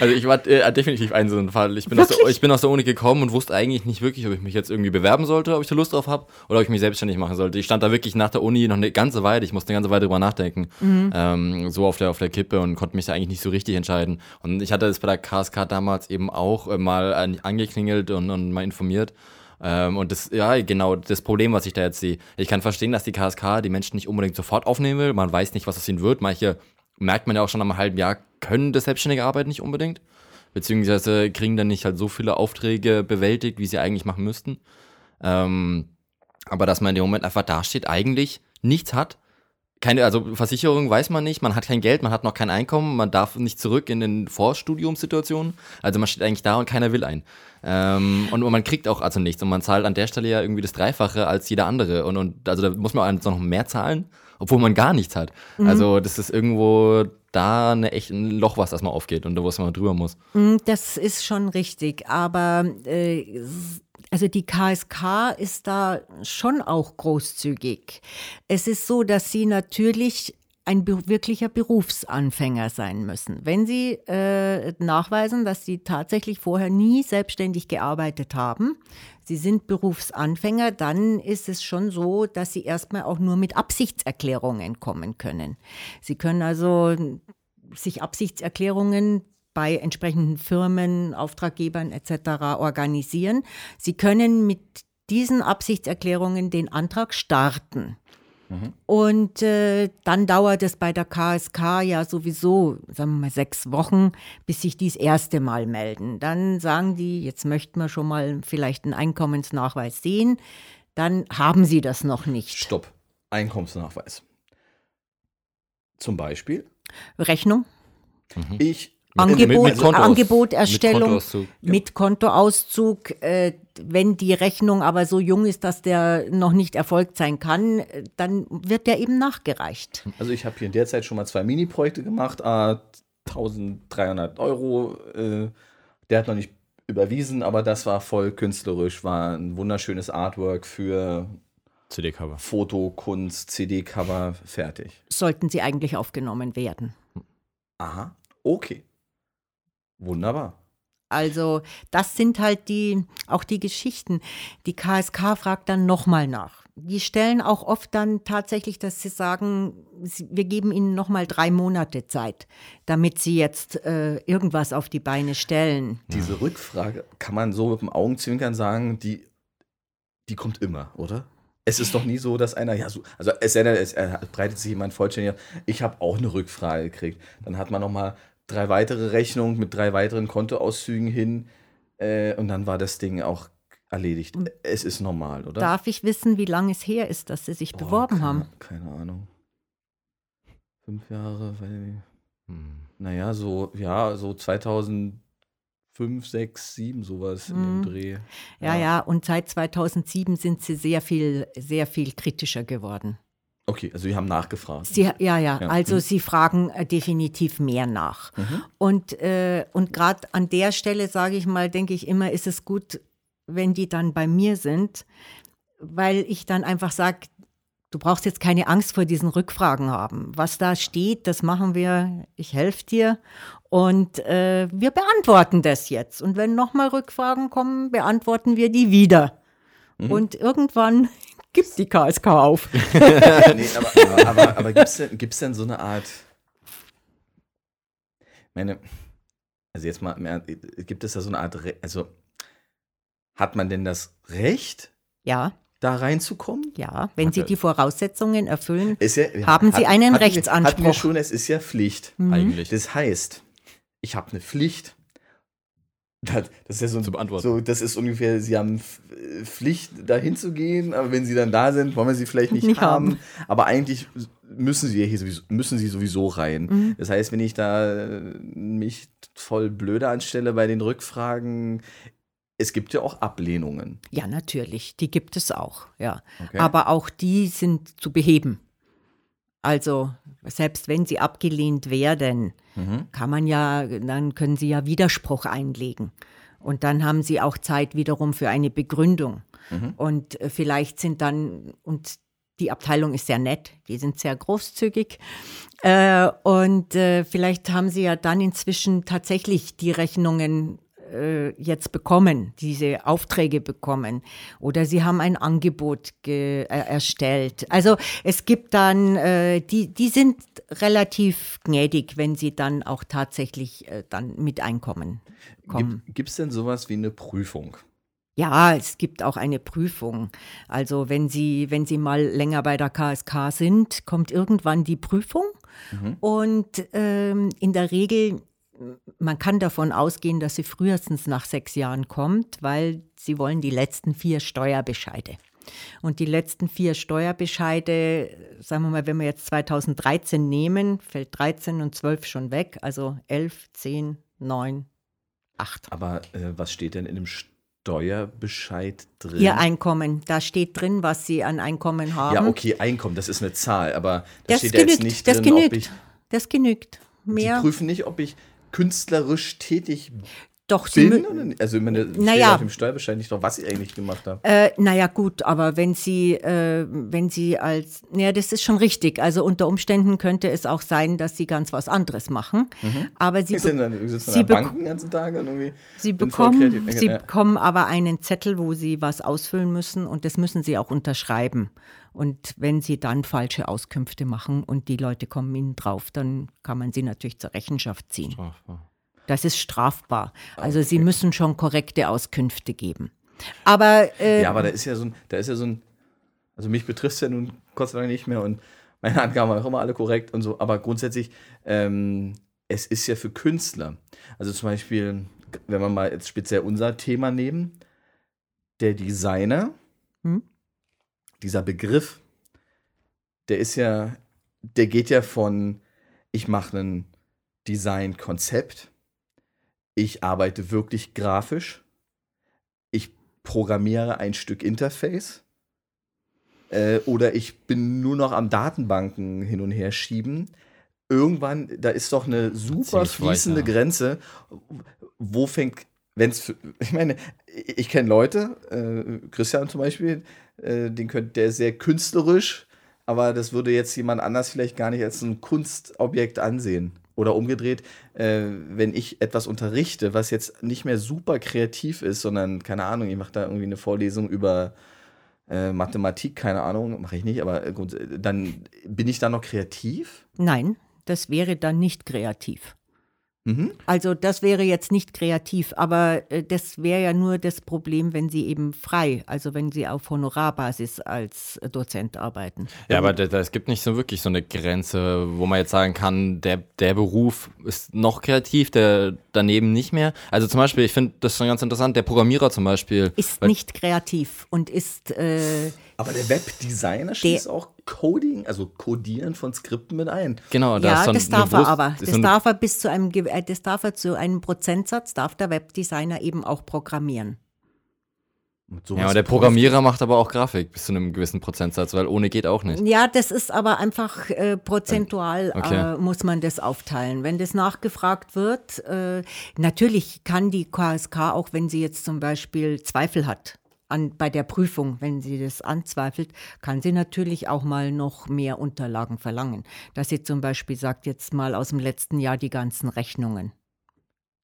Also ich war äh, definitiv ein so ein Fall. Ich bin, aus der, ich bin aus der Uni gekommen und wusste eigentlich nicht wirklich, ob ich mich jetzt irgendwie bewerben sollte, ob ich da Lust drauf habe oder ob ich mich selbstständig machen sollte. Ich stand da wirklich nach der Uni noch eine ganze Weile, ich musste eine ganze Weile drüber nachdenken, ähm, so auf der, auf der Kippe und konnte mich da eigentlich nicht so richtig entscheiden. Und ich hatte das bei der KSK damals eben auch äh, mal an, angeklingelt und, und mal informiert. Ähm, und das, ja, genau, das Problem, was ich da jetzt sehe. Ich kann verstehen, dass die KSK die Menschen nicht unbedingt sofort aufnehmen will. Man weiß nicht, was aus ihnen wird. Manche merkt man ja auch schon einem halben Jahr, können das selbstständige Arbeit nicht unbedingt. Beziehungsweise kriegen dann nicht halt so viele Aufträge bewältigt, wie sie eigentlich machen müssten. Ähm, aber dass man in dem Moment einfach dasteht, eigentlich nichts hat. Keine, also Versicherung weiß man nicht, man hat kein Geld, man hat noch kein Einkommen, man darf nicht zurück in den Vorstudiumssituationen. Also man steht eigentlich da und keiner will ein. Ähm, und man kriegt auch also nichts und man zahlt an der Stelle ja irgendwie das Dreifache als jeder andere. Und, und also da muss man auch noch mehr zahlen, obwohl man gar nichts hat. Also das ist irgendwo da eine echt ein Loch, was erstmal aufgeht und da wo es mal drüber muss. Mm, Das ist schon richtig, aber äh, also die KSK ist da schon auch großzügig. Es ist so, dass sie natürlich ein wirklicher Berufsanfänger sein müssen. Wenn sie äh, nachweisen, dass sie tatsächlich vorher nie selbstständig gearbeitet haben, sie sind Berufsanfänger, dann ist es schon so, dass sie erstmal auch nur mit Absichtserklärungen kommen können. Sie können also sich Absichtserklärungen bei entsprechenden Firmen, Auftraggebern etc. organisieren. Sie können mit diesen Absichtserklärungen den Antrag starten. Und äh, dann dauert es bei der KSK ja sowieso, sagen wir mal, sechs Wochen, bis sich die das erste Mal melden. Dann sagen die, jetzt möchten wir schon mal vielleicht einen Einkommensnachweis sehen. Dann haben sie das noch nicht. Stopp. Einkommensnachweis. Zum Beispiel, Rechnung, ich. Angebot, mit Kontoaus- Angeboterstellung. mit Kontoauszug. Mit Kontoauszug, äh, wenn die Rechnung aber so jung ist, dass der noch nicht erfolgt sein kann, äh, dann wird der eben nachgereicht. Also ich habe hier in der Zeit schon mal zwei Mini-Projekte gemacht, ah, 1300 Euro. Äh, der hat noch nicht überwiesen, aber das war voll künstlerisch, war ein wunderschönes Artwork für CD-Cover. Foto, Kunst, CD-Cover, fertig. Sollten sie eigentlich aufgenommen werden. Aha, okay. Wunderbar. Also das sind halt die, auch die Geschichten. Die KSK fragt dann nochmal nach. Die stellen auch oft dann tatsächlich, dass sie sagen, wir geben ihnen nochmal drei Monate Zeit, damit sie jetzt äh, irgendwas auf die Beine stellen. Diese Rückfrage kann man so mit dem Augenzwinkern sagen, die, die kommt immer, oder? Es ist doch nie so, dass einer, ja, so, also es, denn, es er breitet sich jemand vollständig auf. Ich habe auch eine Rückfrage gekriegt. Dann hat man nochmal drei weitere Rechnungen mit drei weiteren Kontoauszügen hin äh, und dann war das Ding auch erledigt. Es ist normal, oder? Darf ich wissen, wie lange es her ist, dass sie sich Boah, beworben keine, haben? Keine Ahnung. Fünf Jahre, weil, Hm. naja, so, ja, so 2005, 6, 7, sowas in dem Mhm. Dreh. Ja, ja, und seit 2007 sind sie sehr viel, sehr viel kritischer geworden. Okay, also wir haben nachgefragt. Sie, ja, ja, Ja, also mhm. sie fragen äh, definitiv mehr nach. Mhm. Und, äh, und gerade an der Stelle, sage ich mal, denke ich immer, ist es gut, wenn die dann bei mir sind, weil ich dann einfach sage, du brauchst jetzt keine Angst vor diesen Rückfragen haben. Was da steht, das machen wir, ich helfe dir und äh, wir beantworten das jetzt. Und wenn nochmal Rückfragen kommen, beantworten wir die wieder. Mhm. Und irgendwann gibt die KSK auf. nee, aber, aber, aber, aber gibt es denn, gibt's denn so eine Art. Meine. Also jetzt mal, Ernst, gibt es da so eine Art. Re also hat man denn das Recht, ja, da reinzukommen? ja, wenn Hat Sie er- die Voraussetzungen erfüllen. Ist ja, Haben Sie einen wir- Rechtsanspruch? Hatten wir schon, es ist ja Pflicht. Mhm. Eigentlich. Das heißt, ich habe eine Pflicht. Das, ist ja so, Zu beantworten. so, das ist ungefähr, sie haben äh, Pflicht, dahin zu gehen, aber wenn sie dann da sind, wollen wir sie vielleicht nicht, Nicht haben. haben. Aber eigentlich müssen sie hier sowieso, müssen sie sowieso rein. Mhm. Das heißt, wenn ich da äh, mich voll blöde anstelle bei den Rückfragen, es gibt ja auch Ablehnungen. Ja, natürlich, die gibt es auch, ja. Okay? Aber auch die sind zu beheben. Also selbst wenn sie abgelehnt werden, Mhm. kann man ja, dann können sie ja Widerspruch einlegen. Und dann haben sie auch Zeit wiederum für eine Begründung. Mhm. Und äh, vielleicht sind dann, und die Abteilung ist sehr nett, die sind sehr großzügig. Äh, und äh, vielleicht haben sie ja dann inzwischen tatsächlich die Rechnungen äh, jetzt bekommen, diese Aufträge bekommen. Oder sie haben ein Angebot ge- äh, erstellt. Also es gibt dann, äh, die, die sind relativ gnädig, wenn sie dann auch tatsächlich äh, dann mit Einkommen kommen. Gibt es denn sowas wie eine Prüfung? Ja, es gibt auch eine Prüfung. Also wenn Sie, wenn Sie mal länger bei der KSK sind, kommt irgendwann die Prüfung. Und ähm, in der Regel, man kann davon ausgehen, dass sie frühestens nach sechs Jahren kommt, weil sie wollen die letzten vier Steuerbescheide. Und die letzten vier Steuerbescheide, sagen wir mal, wenn wir jetzt 2013 nehmen, fällt 13 und 12 schon weg, also 11, 10, 9, 8. Aber äh, was steht denn in dem Steuerbescheid drin? Ihr Einkommen, da steht drin, was Sie an Einkommen haben. ja, okay, Einkommen, das ist eine Zahl, aber da Das steht ja jetzt genügt, nicht das drin, ob genügt. ich. Das genügt. Mehr. prüfen nicht, ob ich künstlerisch tätig Doch, Sie bin. Also, ich meine, steht Naja. auf dem Steuerbescheid nicht drauf, was ich eigentlich gemacht habe. Äh, naja, gut, aber wenn Sie, äh, wenn Sie als, naja, das ist schon richtig. Also unter Umständen könnte es auch sein, dass Sie ganz was anderes machen. Aber Sie, be dann, ich sitze Sie an der Bank den ganzen Tag und irgendwie. Sie, bekommen, kreativ. Sie Ja. bekommen aber einen Zettel, wo Sie was ausfüllen müssen und das müssen Sie auch unterschreiben. Und wenn Sie dann falsche Auskünfte machen und die Leute kommen Ihnen drauf, dann kann man Sie natürlich zur Rechenschaft ziehen. Strafbar. Das ist strafbar. Also Sie müssen schon korrekte Auskünfte geben. Aber, äh, Ja, aber da ist ja so ein, da ist ja so ein, also mich betrifft es ja nun Gott sei Dank nicht mehr und meine Angaben waren auch immer alle korrekt und so, aber grundsätzlich, ähm, es ist ja für Künstler. Also zum Beispiel, wenn wir mal jetzt speziell unser Thema nehmen, der Designer, Hm? dieser Begriff, der ist ja, der geht ja von, ich mache ein Designkonzept, ich arbeite wirklich grafisch, ich programmiere ein Stück Interface äh, oder ich bin nur noch am Datenbanken hin und her schieben. Irgendwann, da ist doch eine super Ziemlich weit, fließende ja. Grenze. Wo fängt, wenn es, ich meine, ich, ich kenne Leute, äh, Christian zum Beispiel, äh, den könnt, der ist sehr künstlerisch, aber das würde jetzt jemand anders vielleicht gar nicht als ein Kunstobjekt ansehen. Oder umgedreht, äh, wenn ich etwas unterrichte, was jetzt nicht mehr super kreativ ist, sondern, keine Ahnung, ich mache da irgendwie eine Vorlesung über äh, Mathematik, keine Ahnung, mache ich nicht, aber äh, gut, dann bin ich da noch kreativ? nein, das wäre dann nicht kreativ. Mhm. Also das wäre jetzt nicht kreativ, aber äh, das wäre ja nur das Problem, wenn Sie eben frei, also wenn Sie auf Honorarbasis als äh, Dozent arbeiten. Ja, aber es gibt nicht so wirklich so eine Grenze, wo man jetzt sagen kann, der, der Beruf ist noch kreativ, der daneben nicht mehr. Also zum Beispiel, ich finde das schon ganz interessant, der Programmierer zum Beispiel. Ist nicht kreativ und ist, äh, Aber der Webdesigner schließt auch Coding, also Codieren von Skripten mit ein. Genau, da ja, ist so ein- das darf er aber. Das darf er bis zu einem, äh, das darf er zu einem Prozentsatz, darf der Webdesigner eben auch programmieren. Ja, aber der Programmierer macht aber auch Grafik bis zu einem gewissen Prozentsatz, weil ohne geht auch nicht. Ja, das ist aber einfach äh, prozentual, Okay. äh, muss man das aufteilen. Wenn das nachgefragt wird, äh, natürlich kann die KSK, auch wenn sie jetzt zum Beispiel Zweifel hat, an, bei der Prüfung, wenn sie das anzweifelt, kann sie natürlich auch mal noch mehr Unterlagen verlangen. Dass sie zum Beispiel sagt, jetzt mal aus dem letzten Jahr die ganzen Rechnungen.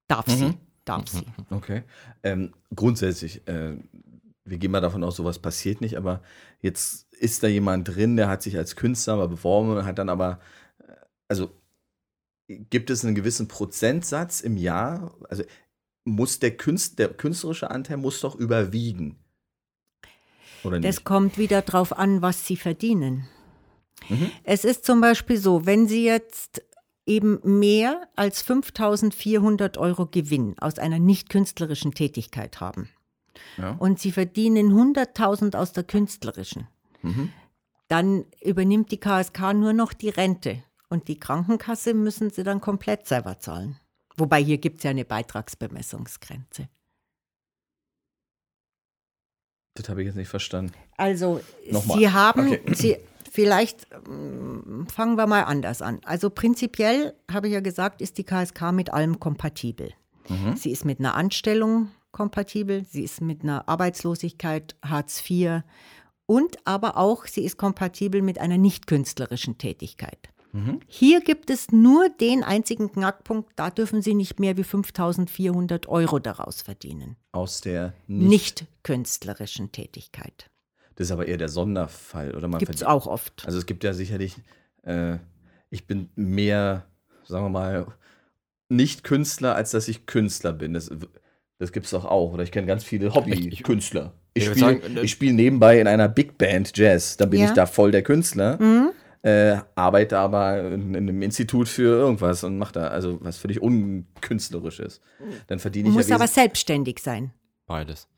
Darf sie, darf sie. Okay. Ähm, grundsätzlich, äh, wir gehen mal davon aus, sowas passiert nicht, aber jetzt ist da jemand drin, der hat sich als Künstler mal beworben und hat dann aber, äh, also gibt es einen gewissen Prozentsatz im Jahr, also muss der, Künst, der künstlerische Anteil muss doch überwiegen. Oder Das nicht? kommt wieder darauf an, was Sie verdienen. Mhm. Es ist zum Beispiel so, wenn Sie jetzt eben mehr als 5400 Euro Gewinn aus einer nicht künstlerischen Tätigkeit haben Ja. und Sie verdienen 100.000 aus der künstlerischen, Mhm. dann übernimmt die KSK nur noch die Rente und die Krankenkasse müssen Sie dann komplett selber zahlen. Wobei hier gibt es ja eine Beitragsbemessungsgrenze. Das habe ich jetzt nicht verstanden. Also, Nochmal. Sie haben, Okay. Sie, vielleicht ähm, fangen wir mal anders an. Also prinzipiell, habe ich ja gesagt, ist die KSK mit allem kompatibel. Sie ist mit einer Anstellung kompatibel, sie ist mit einer Arbeitslosigkeit, Hartz IV und aber auch, sie ist kompatibel mit einer nicht künstlerischen Tätigkeit. Hier gibt es nur den einzigen Knackpunkt, da dürfen Sie nicht mehr wie 5400 Euro daraus verdienen. Aus der nicht, Nicht künstlerischen Tätigkeit. Das ist aber eher der Sonderfall, oder? Man Gibt es auch oft. Also es gibt ja sicherlich, äh, ich bin mehr, sagen wir mal, nicht Künstler, als dass ich Künstler bin. Das, das gibt es doch auch. Oder ich kenne ganz viele Hobby-Künstler. Ich ich spiele sagen, äh, ich spiel nebenbei in einer Big Band Jazz. Da bin Ja. ich da voll der Künstler. Äh, arbeite aber in, in einem Institut für irgendwas und mache da also was völlig unkünstlerisches. Dann verdiene ich Muss ja aber selbstständig sein. Beides.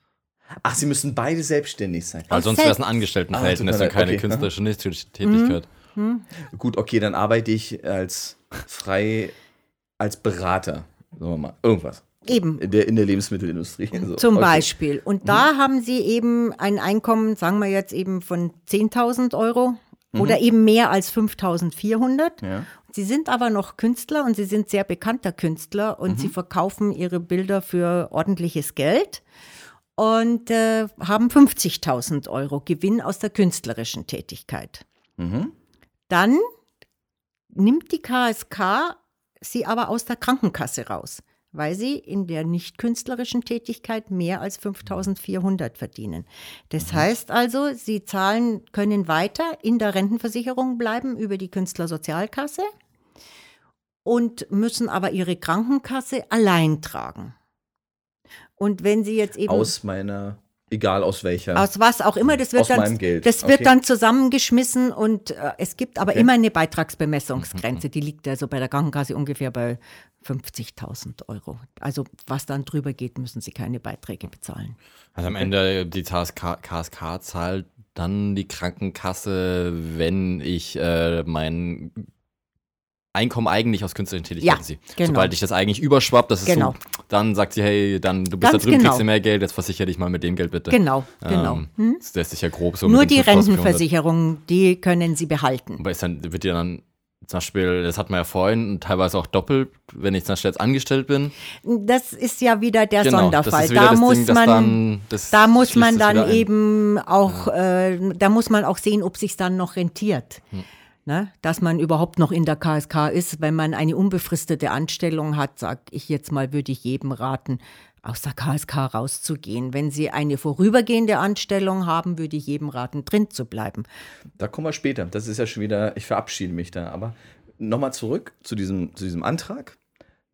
Ach, sie müssen beide selbstständig sein. Weil sonst wäre es ein Angestelltenverhältnis Ah, und keine okay, künstlerische nicht- Tätigkeit. Gut, okay, dann arbeite ich als frei, als Berater. Sagen wir mal, irgendwas. Eben. In der, in der Lebensmittelindustrie. So, Zum okay. Mhm. Beispiel. Und da haben Sie eben ein Einkommen, sagen wir jetzt eben von 10.000 Euro oder eben mehr als 5.400. Mhm. Ja. Sie sind aber noch Künstler und Sie sind sehr bekannter Künstler und Mhm. Sie verkaufen Ihre Bilder für ordentliches Geld und äh, haben 50.000 Euro Gewinn aus der künstlerischen Tätigkeit. Mhm. Dann nimmt die KSK sie aber aus der Krankenkasse raus, weil sie in der nicht künstlerischen Tätigkeit mehr als 5400 verdienen. Das heißt also, sie zahlen, können weiter in der Rentenversicherung bleiben über die Künstlersozialkasse und müssen aber ihre Krankenkasse allein tragen. Und wenn sie jetzt eben Aus meiner, egal aus welcher. aus was auch immer, das wird Aus dann, meinem Geld. Das wird Okay. dann zusammengeschmissen und äh, es gibt aber Okay. immer eine Beitragsbemessungsgrenze, die liegt also bei der Krankenkasse ungefähr bei 50.000 Euro. Also was dann drüber geht, müssen Sie keine Beiträge bezahlen. Also am Ende die KSK, KSK zahlt dann die Krankenkasse, wenn ich äh, mein Einkommen eigentlich aus künstlerischen Tätigkeiten Ja, genau. Sobald ich das eigentlich überschwappt, das ist Genau. so, dann sagt sie, hey, dann du bist Ganz da drüben, genau. kriegst du mehr Geld, jetzt versichere dich mal mit dem Geld bitte. Genau, genau. Ähm, Hm? Das lässt sich ja grob so Nur die 5400. Rentenversicherung, die können Sie behalten. Aber ist dann, wird ja dann zum Beispiel, das hat man ja vorhin, teilweise auch doppelt, wenn ich zum Beispiel jetzt angestellt bin. Das ist ja wieder der Genau, Sonderfall. wieder Da muss Ding, man, dann- da muss man dann eben auch, äh, da muss man auch sehen, ob sich dann noch rentiert. Hm. Ne? Dass man überhaupt noch in der KSK ist. Wenn man eine unbefristete Anstellung hat, sag ich jetzt mal, würde ich jedem raten, aus der KSK rauszugehen. Wenn Sie eine vorübergehende Anstellung haben, würde ich jedem raten, drin zu bleiben. Da kommen wir später. Das ist ja schon wieder, ich verabschiede mich da. Aber nochmal zurück zu diesem, zu diesem Antrag.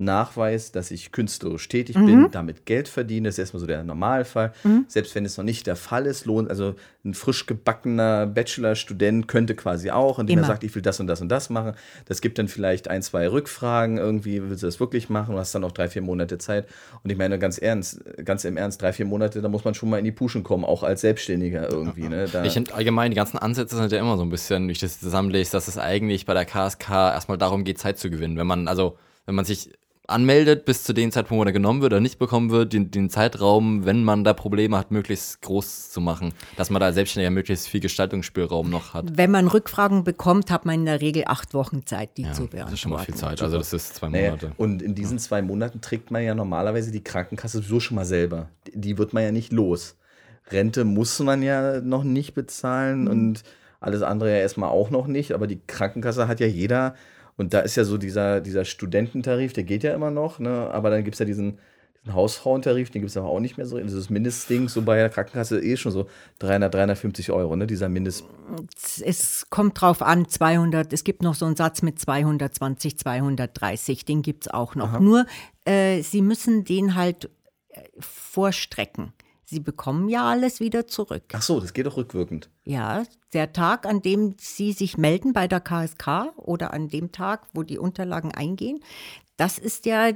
Nachweis, dass ich künstlerisch tätig Mhm. bin, damit Geld verdiene, das ist erstmal so der Normalfall. Selbst wenn es noch nicht der Fall ist, lohnt, also ein frisch gebackener Bachelorstudent könnte quasi auch, indem Immer. er sagt, ich will das und das und das machen. Das gibt dann vielleicht ein, zwei Rückfragen irgendwie, willst du das wirklich machen? Du hast dann noch drei, vier Monate Zeit. Und ich meine, ganz ernst, ganz im Ernst, drei, vier Monate, da muss man schon mal in die Puschen kommen, auch als Selbstständiger irgendwie. Ne? Da, Ich finde allgemein, die ganzen Ansätze sind ja immer so ein bisschen, wie ich das zusammenlese, dass es eigentlich bei der KSK erstmal darum geht, Zeit zu gewinnen. Wenn man, also, wenn man sich anmeldet bis zu dem Zeitpunkt, wo er genommen wird oder nicht bekommen wird, den, den Zeitraum, wenn man da Probleme hat, möglichst groß zu machen. Dass man da selbstständiger möglichst viel Gestaltungsspielraum noch hat. Wenn man Rückfragen bekommt, hat man in der Regel acht Wochen Zeit, die Ja, zu beantworten. das ist schon mal viel Zeit. Also das ist zwei Naja, Monate. und in diesen zwei Monaten trägt man ja normalerweise die Krankenkasse sowieso schon mal selber. Die- Die wird man ja nicht los. Rente muss man ja noch nicht bezahlen und alles andere ja erstmal auch noch nicht. Aber die Krankenkasse hat ja jeder. Und da ist ja so dieser, dieser Studententarif, der geht ja immer noch. Ne? Aber dann gibt es ja diesen, diesen Hausfrauentarif, den gibt es aber auch nicht mehr so. Dieses Mindestding, so bei der Krankenkasse eh schon so 300, 350 Euro, ne? dieser Mindest. Es kommt drauf an, 200, es gibt noch so einen Satz mit 220, 230, den gibt es auch noch. Nur, äh, Sie müssen den halt äh, vorstrecken. Sie bekommen ja alles wieder zurück. Ach so, das geht doch rückwirkend. Ja, der Tag, an dem Sie sich melden bei der KSK oder an dem Tag, wo die Unterlagen eingehen, das ist ja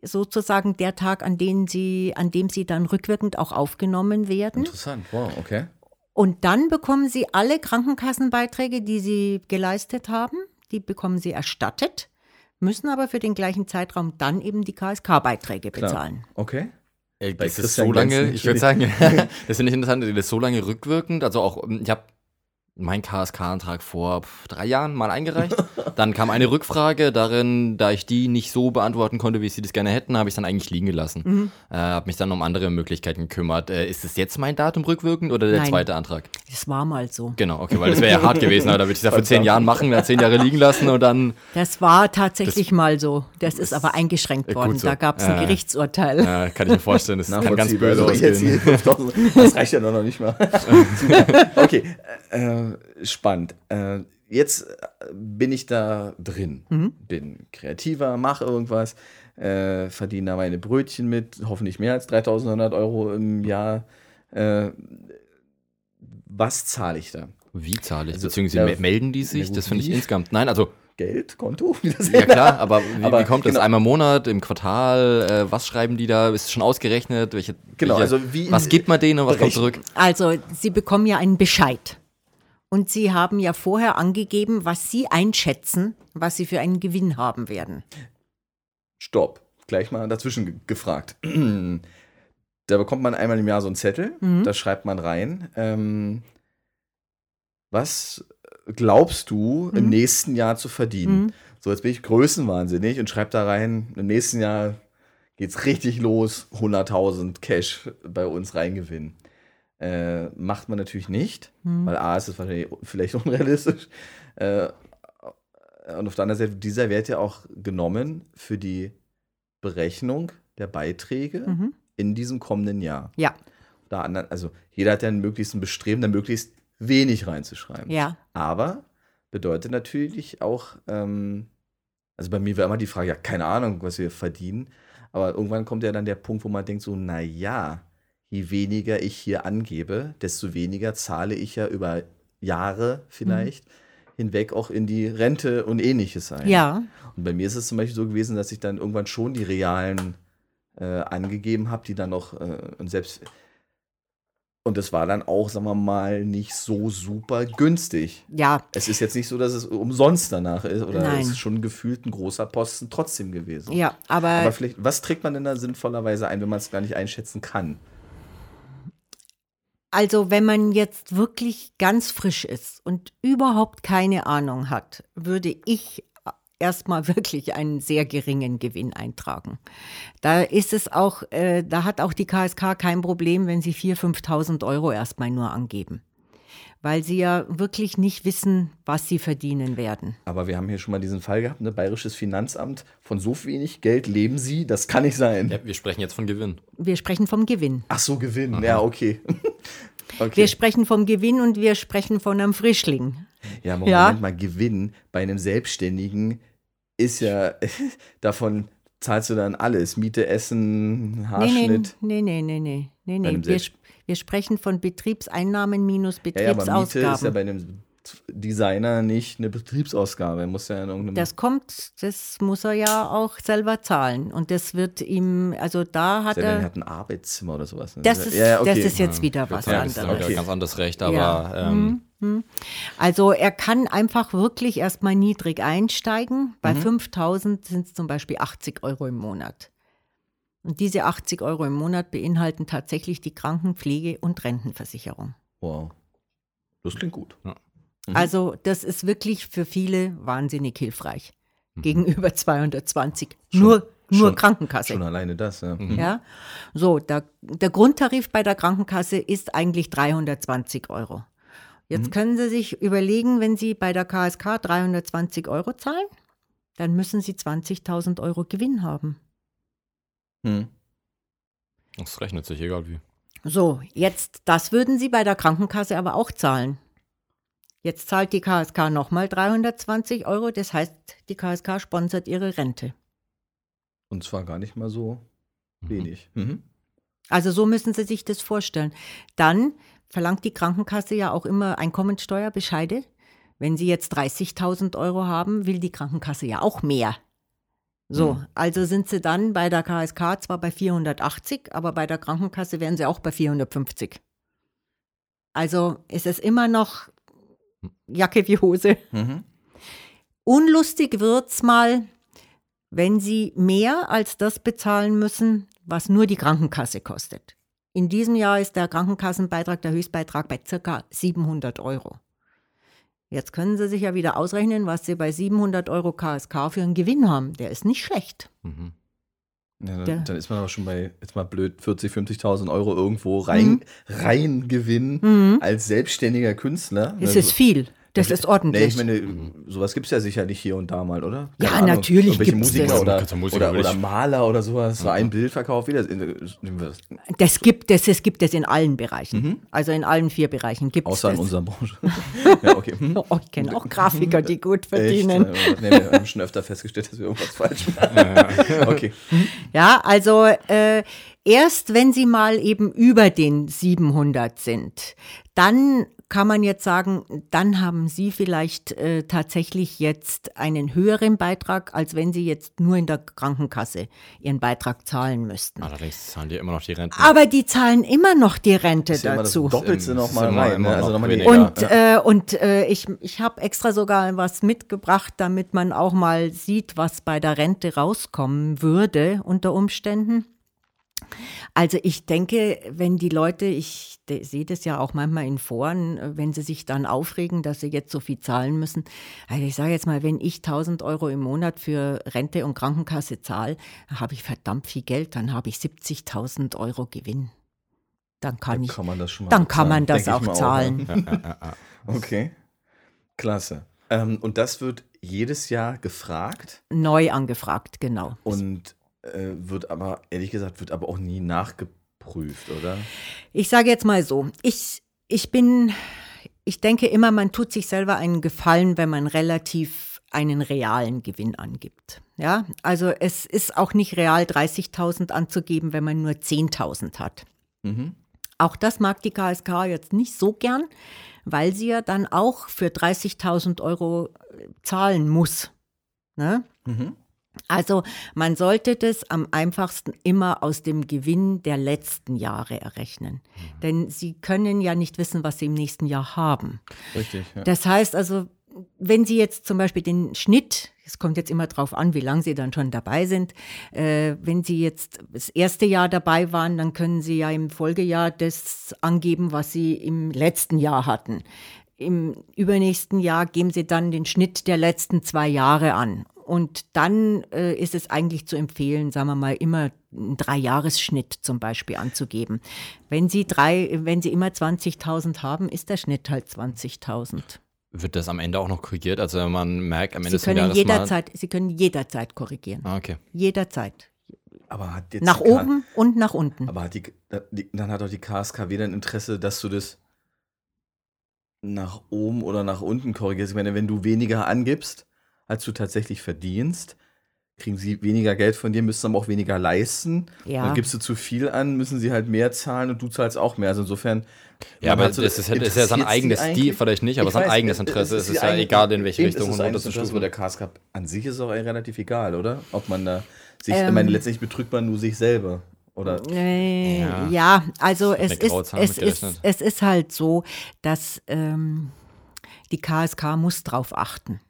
sozusagen der Tag, an, den Sie, an dem Sie dann rückwirkend auch aufgenommen werden. Interessant, wow, okay. Und dann bekommen Sie alle Krankenkassenbeiträge, die Sie geleistet haben, die bekommen Sie erstattet, müssen aber für den gleichen Zeitraum dann eben die KSK-Beiträge bezahlen. Okay. Ey, Bei das ist so lange, ich würde sagen, das finde ich interessant, das ist so lange rückwirkend. Also auch, ich habe meinen KSK-Antrag vor drei Jahren mal eingereicht. dann kam eine Rückfrage darin, da ich die nicht so beantworten konnte, wie sie das gerne hätten, habe ich dann eigentlich liegen gelassen. Mhm. Äh, habe mich dann um andere Möglichkeiten gekümmert. Äh, ist es jetzt mein Datum rückwirkend oder der Nein. zweite Antrag? Das war mal so. Genau, okay, weil das wäre ja hart gewesen, aber da würde ich das ja vor zehn Jahren machen, dann zehn Jahre liegen lassen und dann Das war tatsächlich mal so. Das ist aber eingeschränkt Äh, worden. so. Da gab es ein Äh. Gerichtsurteil. äh, kann ich mir vorstellen, das kann ganz böse Also ausgehen. hier 5000, das reicht ja noch nicht mal. Okay, äh, spannend. Jetzt äh, bin ich da drin. Bin kreativer, mache irgendwas, äh, verdiene da meine Brötchen mit, hoffentlich mehr als 3100 Euro im Jahr. Äh, was zahle ich da? Wie zahle ich? Also, Beziehungsweise ja, me- melden die sich? Das finde ich insgesamt. Nein, also, Geld, Konto? Wie das ja klar, aber wie, Aber wie kommt das? genau. Einmal im Monat, im Quartal? Äh, was schreiben die da? Ist es schon ausgerechnet? Welche, Genau, welche, also wie- was gibt man denen und was kommt zurück? Also, Sie bekommen ja einen Bescheid. Und Sie haben ja vorher angegeben, was Sie einschätzen, was Sie für einen Gewinn haben werden. Stopp. Gleich mal dazwischen ge gefragt. Da bekommt man einmal im Jahr so einen Zettel, Mhm. da schreibt man rein. Ähm, was glaubst du im Mhm. nächsten Jahr zu verdienen? Mhm. So, jetzt bin ich größenwahnsinnig und schreibe da rein, im nächsten Jahr geht's richtig los, 100.000 Cash bei uns reingewinnen. Äh, macht man natürlich nicht, Mhm. weil A, ist es vielleicht unrealistisch. Äh, und auf der anderen Seite, dieser wird ja auch genommen für die Berechnung der Beiträge Mhm. in diesem kommenden Jahr. Ja, Da anderen, also jeder hat ja möglichst ein Bestreben, da möglichst wenig reinzuschreiben. ja. Aber bedeutet natürlich auch, ähm, also bei mir war immer die Frage, ja, keine Ahnung, was wir verdienen. Aber irgendwann kommt ja dann der Punkt, wo man denkt, so, naja, je weniger ich hier angebe, desto weniger zahle ich ja über Jahre vielleicht hinweg auch in die Rente und ähnliches ein. Ja, Und bei mir ist es zum Beispiel so gewesen, dass ich dann irgendwann schon die realen äh, angegeben habe, die dann noch äh, und selbst und das war dann auch, sagen wir mal, nicht so super günstig. ja. Es ist jetzt nicht so, dass es umsonst danach ist, oder Nein. es ist schon gefühlt ein großer Posten trotzdem gewesen. Ja, aber, Aber vielleicht, was trägt man denn da sinnvollerweise ein, wenn man es gar nicht einschätzen kann? Also wenn man jetzt wirklich ganz frisch ist und überhaupt keine Ahnung hat, würde ich erstmal wirklich einen sehr geringen Gewinn eintragen. Da ist es auch, äh, da hat auch die KSK kein Problem, wenn sie 4.000, 5.000 Euro erstmal nur angeben. Weil sie ja wirklich nicht wissen, was sie verdienen werden. Aber wir haben hier schon mal diesen Fall gehabt, ne? Bayerisches Finanzamt, von so wenig Geld leben sie, das kann nicht sein. Ja, wir sprechen jetzt von Gewinn. Wir sprechen vom Gewinn. Ach so, Gewinn, ja, okay. okay. Wir sprechen vom Gewinn und wir sprechen von einem Frischling. Ja, aber Ja. Moment mal, Gewinn bei einem Selbstständigen ist ja, davon zahlst du dann alles. Miete, Essen, Nee, nee, Haarschnitt. nee, nee, nee, nee, nee, einem nee. Wir, wir sprechen von Betriebseinnahmen minus Ja, ja, aber Miete ist ja Betriebsausgaben. bei einem Designer nicht eine Betriebsausgabe. Er muss ja in irgendeinem. das kommt, das muss er ja auch selber zahlen. Und das wird ihm, also da hat er er, hat ein Arbeitszimmer oder sowas. ne? das ist, ja, okay. das ist jetzt wieder was sagen, das ist anderes. Okay. ganz anderes Recht, Ja. aber ähm, Mhm. Also er kann einfach wirklich erstmal niedrig einsteigen. Bei Mhm. 5000 sind es zum Beispiel 80 Euro im Monat. Und diese 80 Euro im Monat beinhalten tatsächlich die Krankenpflege und Rentenversicherung. Wow. Das klingt gut. Ja. Mhm. Also das ist wirklich für viele wahnsinnig hilfreich. Gegenüber 220. Schon- nur nur schon- Krankenkasse. Schon alleine das, ja. Ja, so, der, der Grundtarif bei der Krankenkasse ist eigentlich 320 Euro. Jetzt können Sie sich überlegen, wenn Sie bei der KSK 320 Euro zahlen, dann müssen Sie 20.000 Euro Gewinn haben. Hm. das rechnet sich, egal wie. So, jetzt, das würden Sie bei der Krankenkasse aber auch zahlen. Jetzt zahlt die KSK nochmal 320 Euro, das heißt, die KSK sponsert Ihre Rente. Und zwar gar nicht mal so Mhm. wenig. Mhm. Also so müssen Sie sich das vorstellen. Dann verlangt die Krankenkasse ja auch immer Einkommensteuerbescheide. Wenn Sie jetzt 30.000 Euro haben, will die Krankenkasse ja auch mehr. So, Mhm. also sind Sie dann bei der KSK zwar bei 480, aber bei der Krankenkasse wären Sie auch bei 450. Also ist es immer noch Jacke wie Hose. Mhm. Unlustig wird's mal, wenn Sie mehr als das bezahlen müssen, was nur die Krankenkasse kostet. In diesem Jahr ist der Krankenkassenbeitrag, der Höchstbeitrag bei circa 700 Euro. Jetzt können Sie sich ja wieder ausrechnen, was Sie bei 700 Euro KSK für einen Gewinn haben. Der ist nicht schlecht. Mhm. Ja, dann, dann ist man aber schon bei, jetzt mal blöd, 40, 50.000 Euro irgendwo rein, Mhm. rein Gewinn als selbstständiger Künstler. Es Also- ist viel. Das ist Nee, ordentlich. ich meine, sowas gibt es ja sicherlich hier und da mal, oder? Ja, Keine Ahnung, natürlich gibt's Musiker das. oder, Musiker oder, oder Maler oder sowas. So ein Bild verkauft wieder. Wir das. das gibt es, es gibt es in allen Bereichen. Also in allen vier Bereichen gibt es Mhm. Außer in das. unserer Branche. ja, okay. Hm. Oh, ich kenne auch Grafiker, die gut Echt? verdienen. Nee, wir haben schon öfter festgestellt, dass wir irgendwas falsch machen. okay. Ja, also äh, erst wenn sie mal eben über den 700 sind, dann kann man jetzt sagen, dann haben sie vielleicht äh, tatsächlich jetzt einen höheren Beitrag, als wenn sie jetzt nur in der Krankenkasse ihren Beitrag zahlen müssten. Allerdings zahlen die immer noch die Rente. Aber die zahlen immer noch die Rente das dazu. Doppelte Ist nochmal rein. immer Ne? Also noch weniger. Und, ja. äh, und äh, ich, ich habe extra sogar was mitgebracht, damit man auch mal sieht, was bei der Rente rauskommen würde unter Umständen. Also ich denke, wenn die Leute, ich sehe das ja auch manchmal in Foren, wenn sie sich dann aufregen, dass sie jetzt so viel zahlen müssen. Also ich sage jetzt mal, wenn ich 1000 Euro im Monat für Rente und Krankenkasse zahle, dann habe ich verdammt viel Geld, dann habe ich 70.000 Euro Gewinn. Dann kann ich, kann man das schon mal dann kann man das auch zahlen. Ja. Okay. Klasse. Ähm, und das wird jedes Jahr gefragt Neu angefragt, genau. und äh, wird aber, ehrlich gesagt, wird aber auch nie nachgeprüft, oder? Ich sage jetzt mal so, ich, ich bin, ich denke immer, man tut sich selber einen Gefallen, wenn man relativ einen realen Gewinn angibt. Ja, also es ist auch nicht real, 30.000 anzugeben, wenn man nur 10.000 hat. Mhm. Auch das mag die KSK jetzt nicht so gern, weil sie ja dann auch für 30.000 Euro äh, zahlen muss. Ne? Mhm. Also man sollte das am einfachsten immer aus dem Gewinn der letzten Jahre errechnen. Denn Sie können ja nicht wissen, was Sie im nächsten Jahr haben. Richtig, ja. Das heißt also, wenn Sie jetzt zum Beispiel den Schnitt, es kommt jetzt immer drauf an, wie lange Sie dann schon dabei sind, äh, wenn Sie jetzt das erste Jahr dabei waren, dann können Sie ja im Folgejahr das angeben, was Sie im letzten Jahr hatten. Im übernächsten Jahr geben Sie dann den Schnitt der letzten zwei Jahre an. Und dann äh, ist es eigentlich zu empfehlen, sagen wir mal, immer einen Dreijahresschnitt zum Beispiel anzugeben. Wenn Sie drei, wenn Sie immer 20.000 haben, ist der Schnitt halt 20.000. Wird das am Ende auch noch korrigiert? Also man merkt am Ende Sie des können Jahres mal- jederzeit, Sie können jederzeit korrigieren. Ah, okay. Jederzeit. Aber hat jetzt Nach oben und nach unten. Aber hat die, die, dann hat doch die KSKW dann Interesse, dass du das nach oben oder nach unten korrigierst. Ich meine, wenn du weniger angibst, als du tatsächlich verdienst, kriegen sie weniger Geld von dir, müssen aber auch weniger leisten. Ja. Dann gibst du zu viel an, müssen sie halt mehr zahlen und du zahlst auch mehr. Also insofern. Ja, aber hat so- das ist, ist ja sein eigenes, die vielleicht nicht, aber Ich sein weiß, eigenes es- Interesse. Es ihr ist ja egal, in welche Richtung es ist und eigenes Interesse, aber der runterzustufen. KSK an sich ist auch relativ egal, oder? Ob man da sich, Ähm. ich meine, letztlich betrügt man nur sich selber. Oder? Äh, Ja. ja. also es eine ist, es, ist, es ist halt so, dass ähm, die KSK muss darauf achten,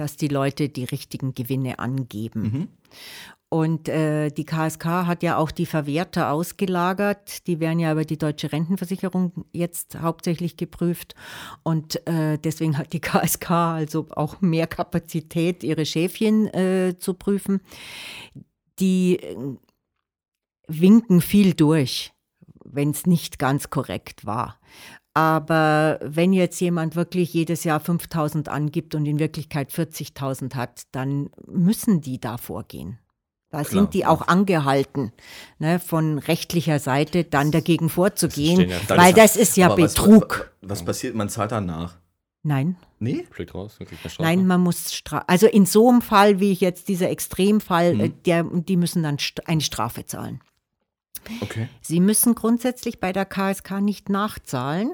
dass die Leute die richtigen Gewinne angeben. Mhm. Und äh, die KSK hat ja auch die Verwerter ausgelagert. Die werden ja über die deutsche Rentenversicherung jetzt hauptsächlich geprüft. Und äh, deswegen hat die KSK also auch mehr Kapazität, ihre Schäfchen äh, zu prüfen. Die äh, winken viel durch, wenn es nicht ganz korrekt war. Aber wenn jetzt jemand wirklich jedes Jahr 5000 angibt und in Wirklichkeit 40.000 hat, dann müssen die da vorgehen. Da Klar, sind die auch angehalten, ne, von rechtlicher Seite dann dagegen vorzugehen, ja weil das ist ja Aber Betrug. Was, was passiert? Man zahlt danach. Nein, Nee? Fliegt raus, kriegt man Strafe. nein, man muss Stra also in so einem Fall wie jetzt dieser Extremfall, Mhm. äh, der, die müssen dann st eine Strafe zahlen. Okay. Sie müssen grundsätzlich bei der KSK nicht nachzahlen,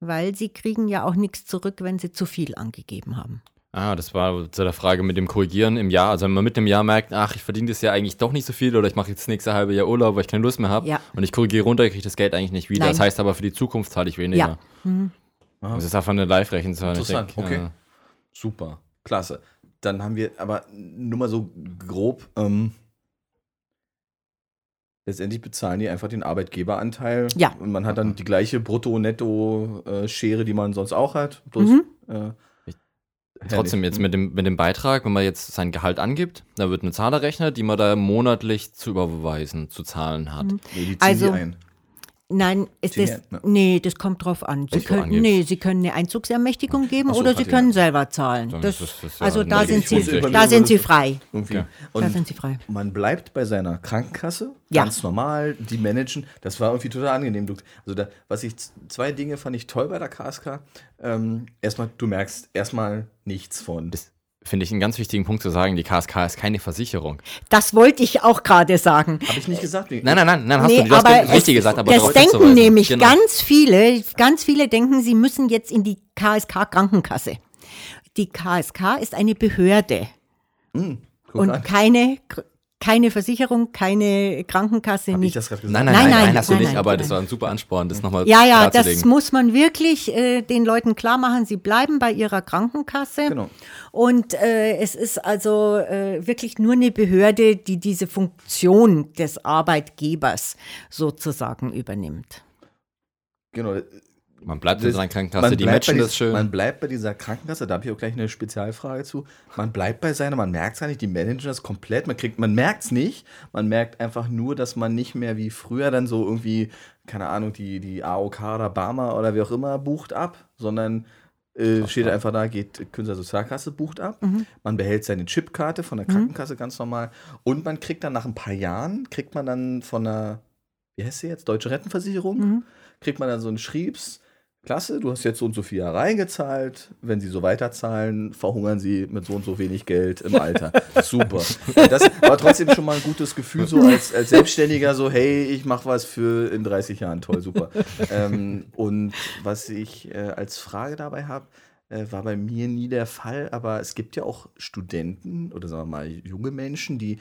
weil sie kriegen ja auch nichts zurück, wenn sie zu viel angegeben haben. Ah, das war zu der Frage mit dem Korrigieren im Jahr. Also wenn man mit dem Jahr merkt, ach, ich verdiene das Jahr eigentlich doch nicht so viel oder ich mache jetzt das nächste halbe Jahr Urlaub, weil ich keine Lust mehr habe Ja. und ich korrigiere runter, kriege ich das Geld eigentlich nicht wieder. Nein. Das heißt aber, für die Zukunft zahle ich weniger. Ja. Mhm. Das ist einfach eine Live-Rechenzahl. Interessant, denk, okay. äh, Super. Klasse. Dann haben wir aber nur mal so grob. Ähm, letztendlich bezahlen die einfach den Arbeitgeberanteil. Ja. Und man hat dann die gleiche Brutto-Netto-Schere, die man sonst auch hat. Bloß Mhm. äh, Trotzdem jetzt mit dem, mit dem Beitrag, wenn man jetzt sein Gehalt angibt, da wird eine Zahl errechnet, die man da monatlich zu überweisen, zu zahlen hat. Nee, die ziehen Also- die ein. Nein, ist Sie das, ne? nee, das kommt drauf an. Sie können, nee, Sie können eine Einzugsermächtigung geben so, oder Sie können ja. selber zahlen. Das, das- das also da sind, Sie, da sind Sie frei. Okay. Und Da sind Sie frei. man bleibt bei seiner Krankenkasse, Ja. ganz normal, die managen. Das war irgendwie total angenehm. Du, also da, was ich, zwei Dinge fand ich toll bei der KSK. Ähm, erstmal, du merkst erstmal nichts von. Das finde ich einen ganz wichtigen Punkt zu sagen, die KSK ist keine Versicherung. Das wollte ich auch gerade sagen. Habe ich nicht gesagt. Nein, nein, nein, nein, hast Nee, du, du hast aber richtig es, gesagt, aber das denken nämlich Genau. ganz viele, ganz viele denken, sie müssen jetzt in die KSK Krankenkasse. Die KSK ist eine Behörde Guck und an. keine, keine Versicherung, keine Krankenkasse, Hab ich nicht. das gerade gesagt? Nein, nein, Nein, nein, nein, nein, hast du nein, nicht, nein, aber nein. das war ein super Ansporn, das nochmal Ja, ja, das muss man wirklich äh, den Leuten klar machen. Sie bleiben bei ihrer Krankenkasse. Genau. Und äh, es ist also äh, wirklich nur eine Behörde, die diese Funktion des Arbeitgebers sozusagen übernimmt. Genau. Man bleibt in seiner Krankenkasse, die matchen dies- das schön. Man bleibt bei dieser Krankenkasse, da habe ich auch gleich eine Spezialfrage zu. Man bleibt bei seiner, man merkt es gar nicht, die managen das komplett, man kriegt, man merkt es nicht, man merkt einfach nur, dass man nicht mehr wie früher dann so irgendwie, keine Ahnung, die, die AOK oder Barmer oder wie auch immer bucht ab, sondern äh, steht einfach da, geht Künstlersozialkasse, bucht ab. Man behält seine Chipkarte von der Krankenkasse ganz normal. Und man kriegt dann nach ein paar Jahren, kriegt man dann von der, wie heißt sie jetzt, Deutsche Rentenversicherung, kriegt man dann so einen Schriebs, Klasse, du hast jetzt so und so viel Jahre reingezahlt. Wenn sie so weiterzahlen, verhungern sie mit so und so wenig Geld im Alter. Super. Das war trotzdem schon mal ein gutes Gefühl, so als, als Selbstständiger, so, hey, ich mache was für in 30 Jahren. Toll, super. ähm, und was ich äh, als Frage dabei habe, äh, war bei mir nie der Fall, aber es gibt ja auch Studenten oder sagen wir mal junge Menschen, die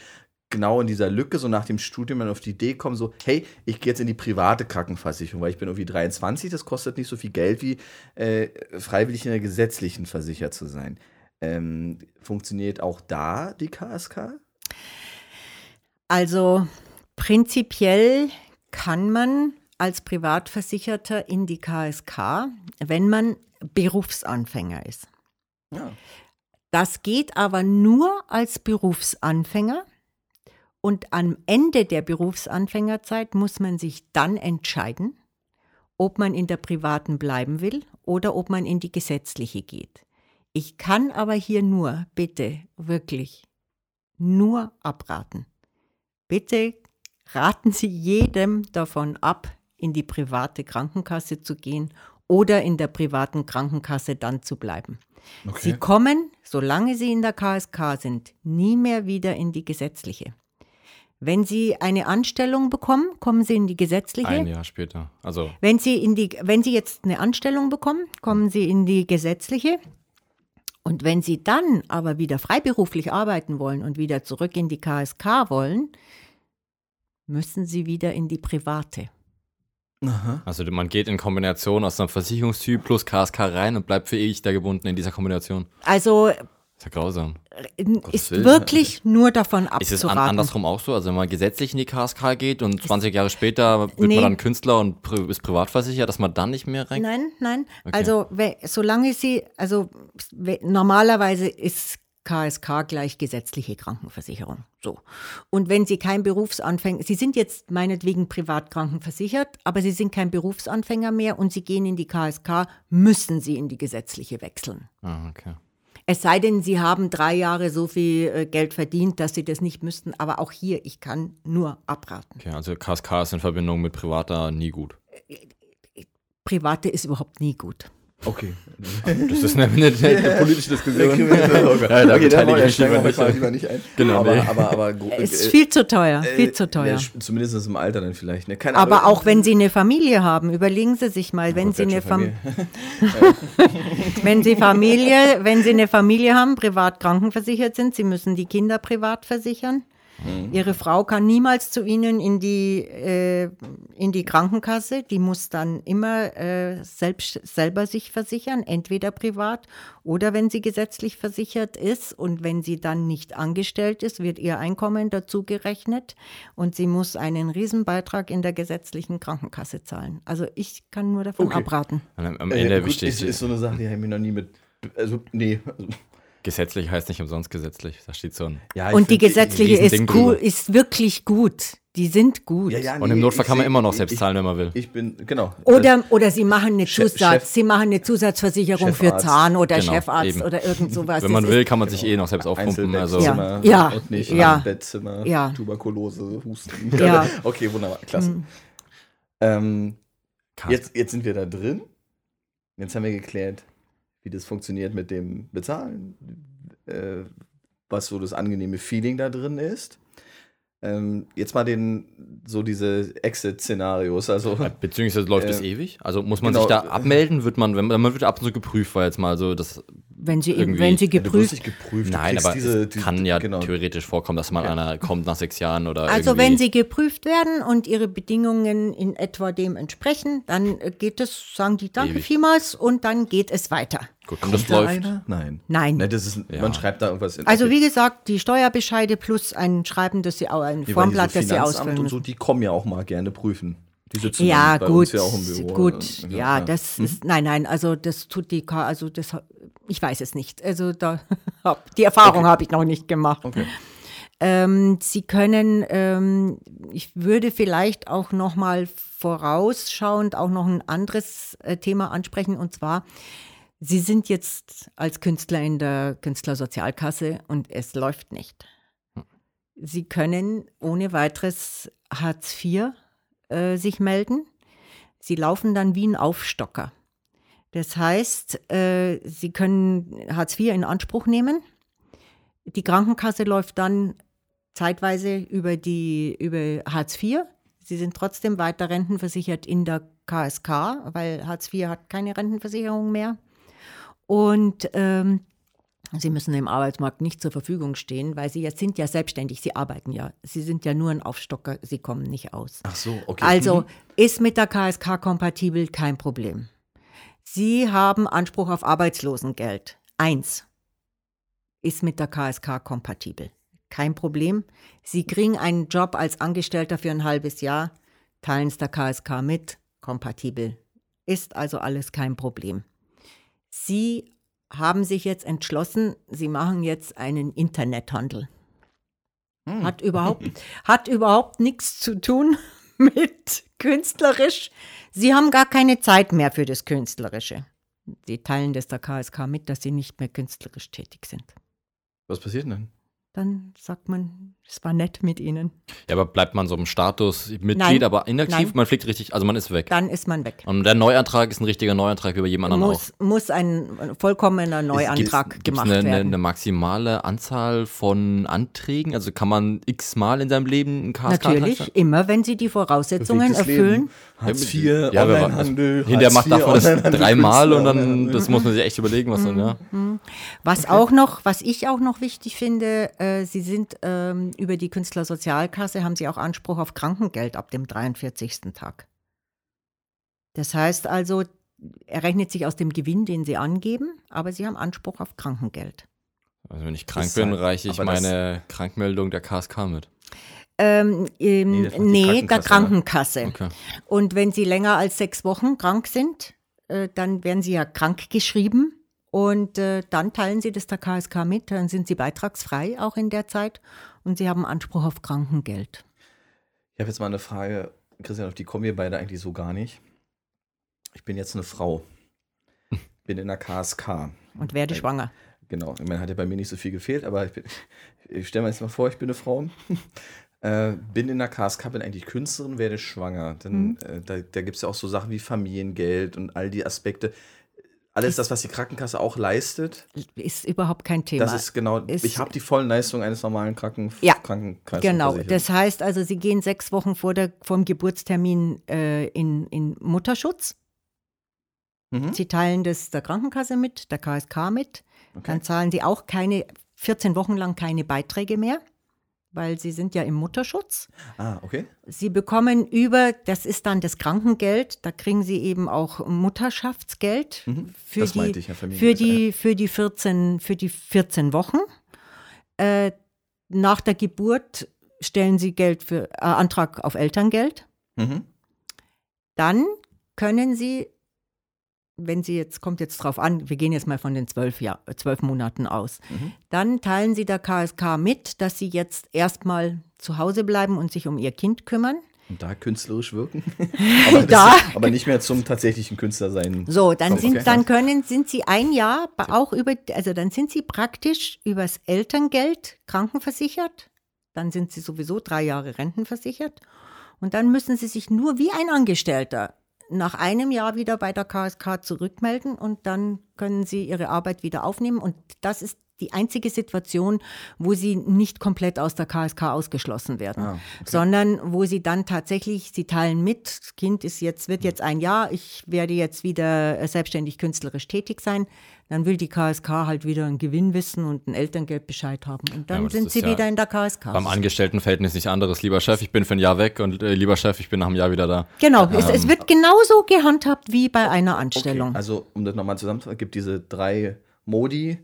genau in dieser Lücke, so nach dem Studium dann auf die Idee kommen, so, hey, ich gehe jetzt in die private Krankenversicherung, weil ich bin irgendwie 23, das kostet nicht so viel Geld wie äh, freiwillig in der gesetzlichen versichert zu sein. Ähm, funktioniert auch da die KSK? Also prinzipiell kann man als Privatversicherter in die KSK, wenn man Berufsanfänger ist. Ja. Das geht aber nur als Berufsanfänger. Und am Ende der Berufsanfängerzeit muss man sich dann entscheiden, ob man in der privaten bleiben will oder ob man in die gesetzliche geht. Ich kann aber hier nur, bitte, wirklich, nur abraten. Bitte raten Sie jedem davon ab, in die private Krankenkasse zu gehen oder in der privaten Krankenkasse dann zu bleiben. Sie kommen, solange Sie in der KSK sind, nie mehr wieder in die gesetzliche. Wenn Sie eine Anstellung bekommen, kommen Sie in die gesetzliche. Ein Jahr später. Also, Wenn Sie, in die, wenn Sie jetzt eine Anstellung bekommen, kommen Sie in die gesetzliche. Und wenn Sie dann aber wieder freiberuflich arbeiten wollen und wieder zurück in die KSK wollen, müssen Sie wieder in die private. Aha. also man geht in Kombination aus einem Versicherungstyp plus KSK rein und bleibt für ewig da gebunden in dieser Kombination. Also Ist ja grausam. ist Willen. wirklich nur davon Ist es an, abzuraten. andersrum auch so? Also wenn man gesetzlich in die KSK geht und 20 Jahre später wird Nee. man dann Künstler und ist privatversichert, dass man dann nicht mehr rein? Nein, nein. Okay. Also solange Sie, also we- normalerweise ist KSK gleich gesetzliche Krankenversicherung. So. Und wenn Sie kein Berufsanfänger, Sie sind jetzt meinetwegen privat krankenversichert, aber Sie sind kein Berufsanfänger mehr und Sie gehen in die KSK, müssen Sie in die gesetzliche wechseln. Ah, okay. Es sei denn, Sie haben drei Jahre so viel äh, Geld verdient, dass Sie das nicht müssten. Aber auch hier, ich kann nur abraten. okay. Also KSK ist in Verbindung mit privater nie gut. Private ist überhaupt nie gut. Okay. Das ist eine, eine, eine politische Diskussion. ja, da okay, beteilige ich mich lieber nicht. lieber nicht ein. Genau, aber, nee. aber, aber, Es ist äh, viel zu teuer, viel äh, zu teuer. ja, zumindest im Alter dann vielleicht. Ne? Keine Aber Ahnung. auch wenn Sie eine Familie haben, überlegen Sie sich mal, wenn Sie eine Fam wenn Sie Familie, wenn Sie eine Familie haben, privat krankenversichert sind, Sie müssen die Kinder privat versichern. Ihre Frau kann niemals zu Ihnen in die, äh, in die Krankenkasse. Die muss dann immer äh, selbst, selber sich versichern, entweder privat oder wenn sie gesetzlich versichert ist. Und wenn sie dann nicht angestellt ist, wird ihr Einkommen dazu gerechnet und sie muss einen Riesenbeitrag in der gesetzlichen Krankenkasse zahlen. Also ich kann nur davon Okay. abraten. Am- Äh, Ende gut, besteht ist, ist so eine Sache, die habe ich mir noch nie mit Also, nee. Also, Gesetzlich heißt nicht umsonst gesetzlich. Da steht so ein. ja, Und die gesetzliche ist, drüber. ist wirklich gut. Die sind gut. Ja, ja, Und im nee, Notfall kann man seh- immer noch selbst ich- zahlen, wenn man will. Ich bin, genau. Oder, oder sie machen eine Zusatz, Chef- sie machen eine Zusatzversicherung für Chefarzt. Zahn oder Genau, Chefarzt eben. oder irgend sowas. Wenn man Das will, kann man sich eh noch selbst aufpumpen. Also Ja. und nicht Ja. Bettzimmer, Ja. Tuberkulose, Husten. Ja. Okay, wunderbar, klasse. Ähm, jetzt, jetzt sind wir da drin. Jetzt haben wir geklärt, wie das funktioniert mit dem Bezahlen, äh, was so das angenehme Feeling da drin ist. Ähm, jetzt mal den, so diese Exit-Szenarios, also Beziehungsweise läuft es Äh, ewig? Also muss man genau. sich da abmelden? Wird man, wenn man man wird ab und zu geprüft, weil jetzt mal so das. wenn sie, irgendwie- wenn sie Ja, geprüft nicht geprüft. Nein, aber diese, es die- kann ja genau. theoretisch vorkommen, dass mal Ja. einer kommt nach sechs Jahren oder Also irgendwie. wenn sie geprüft werden und ihre Bedingungen in etwa dem entsprechen, dann äh, geht es, sagen die Danke Ewig. vielmals und dann geht es weiter. Gut, und das da läuft. einer? Nein. Nein. Nein, das ist, Ja. man schreibt da irgendwas in. Also okay. wie gesagt, die Steuerbescheide plus ein Schreiben, das sie auch ein weil Formblatt, diese das sie ausfüllen und so, die kommen ja auch mal gerne prüfen. Die sitzen Ja, gut, uns ja auch im Büro. gut, Äh, ja, das ist, nein, nein, also das tut die, K- also das, ich weiß es nicht, also da, die Erfahrung habe ich noch nicht gemacht. Okay. Ähm, Sie können, ähm, ich würde vielleicht auch noch mal vorausschauend auch noch ein anderes äh, Thema ansprechen und zwar, Sie sind jetzt als Künstler in der Künstlersozialkasse und es läuft nicht. Sie können ohne weiteres Hartz IV äh, sich melden. Sie laufen dann wie ein Aufstocker. Das heißt, äh, Sie können Hartz IV in Anspruch nehmen. Die Krankenkasse läuft dann zeitweise über, die, über Hartz IV. Sie sind trotzdem weiter rentenversichert in der KSK, weil Hartz IV hat keine Rentenversicherung mehr. Und ähm, Sie müssen im Arbeitsmarkt nicht zur Verfügung stehen, weil Sie jetzt sind ja selbstständig, Sie arbeiten ja. Sie sind ja nur ein Aufstocker, Sie kommen nicht aus. Ach so, okay. Also Mhm. ist mit der KSK kompatibel kein Problem. Sie haben Anspruch auf Arbeitslosengeld. Eins ist mit der KSK kompatibel. Kein Problem. Sie kriegen einen Job als Angestellter für ein halbes Jahr, teilen es der KSK mit, kompatibel. Ist also alles kein Problem. Sie haben sich jetzt entschlossen, Sie machen jetzt einen Internethandel. Hm. Hat überhaupt, hat überhaupt nichts zu tun mit künstlerisch. Sie haben gar keine Zeit mehr für das Künstlerische. Sie teilen das der KSK mit, dass sie nicht mehr künstlerisch tätig sind. Was passiert denn? Dann sagt man, es war nett mit ihnen. Ja, aber bleibt man so im Status Mitglied, Nein. aber inaktiv, Nein. man fliegt richtig, also man ist weg. Dann ist man weg. Und der Neuantrag ist ein richtiger Neuantrag bei jedem anderen Muss, muss ein vollkommener Neuantrag Gibt es gemacht eine, eine, werden. eine maximale Anzahl von Anträgen? Also kann man x-mal in seinem Leben einen KSK Natürlich, immer wenn sie die Voraussetzungen erfüllen. Leben, Hartz IV, Ja, aber Onlinehandel. hinterher macht man das dreimal und dann, das muss man sich echt überlegen, was dann, ja. Was auch noch, was ich auch noch wichtig finde, äh, Sie sind ähm, über die Künstlersozialkasse haben Sie auch Anspruch auf Krankengeld ab dem 43. Tag. Das heißt also, er rechnet sich aus dem Gewinn, den Sie angeben, aber Sie haben Anspruch auf Krankengeld. Also wenn ich krank Das bin, halt- reiche ich meine Krankmeldung der KSK mit. Ähm, ähm, Nee, nee, der Krankenkasse, Krankenkasse. Okay. Und wenn Sie länger als sechs Wochen krank sind, äh, dann werden Sie ja krank geschrieben und äh, dann teilen Sie das der KSK mit, dann sind Sie beitragsfrei auch in der Zeit und Sie haben Anspruch auf Krankengeld. Ich habe jetzt mal eine Frage, Christian, auf die kommen wir beide eigentlich so gar nicht. Ich bin jetzt eine Frau. Bin in der KSK. Und werde Äh, schwanger. Genau, ich meine, hat ja bei mir nicht so viel gefehlt, aber ich, bin- ich stelle mir jetzt mal vor, ich bin eine Frau. Äh, bin in der KSK, bin eigentlich Künstlerin, werde schwanger. Dann, Mhm. äh, da da gibt es ja auch so Sachen wie Familiengeld und all die Aspekte. Alles das, was die Krankenkasse auch leistet, Ist überhaupt kein Thema. das ist genau, Ist- ich habe die vollen Leistungen eines normalen Kranken Ja, Krankenkassen. Genau, das heißt also, Sie gehen sechs Wochen vor der, vom Geburtstermin äh, in, in Mutterschutz. mhm. Sie teilen das der Krankenkasse mit, der KSK mit. okay. Dann zahlen Sie auch keine, 14 Wochen lang keine Beiträge mehr, weil Sie sind ja im Mutterschutz. Ah, okay. Sie bekommen über, das ist dann das Krankengeld, da kriegen Sie eben auch Mutterschaftsgeld Mhm. für, die, ja, für, die, für, die 14, für die 14 Wochen. Äh, nach der Geburt stellen Sie Geld für, äh, Antrag auf Elterngeld. Mhm. Dann können Sie wenn Sie jetzt, kommt jetzt drauf an, wir gehen jetzt mal von den zwölf, Jahr, zwölf Monaten aus, dann teilen Sie der KSK mit, dass Sie jetzt erstmal zu Hause bleiben und sich um Ihr Kind kümmern. Und da künstlerisch wirken. aber, Da. aber nicht mehr zum tatsächlichen Künstler sein. So, dann Okay. sind, dann können, sind Sie ein Jahr auch über, also dann sind Sie praktisch übers Elterngeld krankenversichert. Dann sind Sie sowieso drei Jahre rentenversichert. Und dann müssen Sie sich nur wie ein Angestellter nach einem Jahr wieder bei der KSK zurückmelden und dann können Sie Ihre Arbeit wieder aufnehmen. Und das ist die einzige Situation, wo Sie nicht komplett aus der KSK ausgeschlossen werden, Ah, sondern wo Sie dann tatsächlich, Sie teilen mit, das Kind ist jetzt, wird jetzt ein Jahr, ich werde jetzt wieder äh, selbstständig künstlerisch tätig sein, dann will die KSK halt wieder einen Gewinn wissen und einen Elterngeldbescheid haben. Und Ja, dann das sind Sie ja wieder in der KSK. Beim Angestelltenverhältnis nicht anderes. Lieber Chef, ich bin für ein Jahr weg und äh, lieber Chef, ich bin nach einem Jahr wieder da. Genau, es, es wird genauso gehandhabt wie bei einer Anstellung. Also, um das nochmal zusammenzufassen, gibt diese drei Modi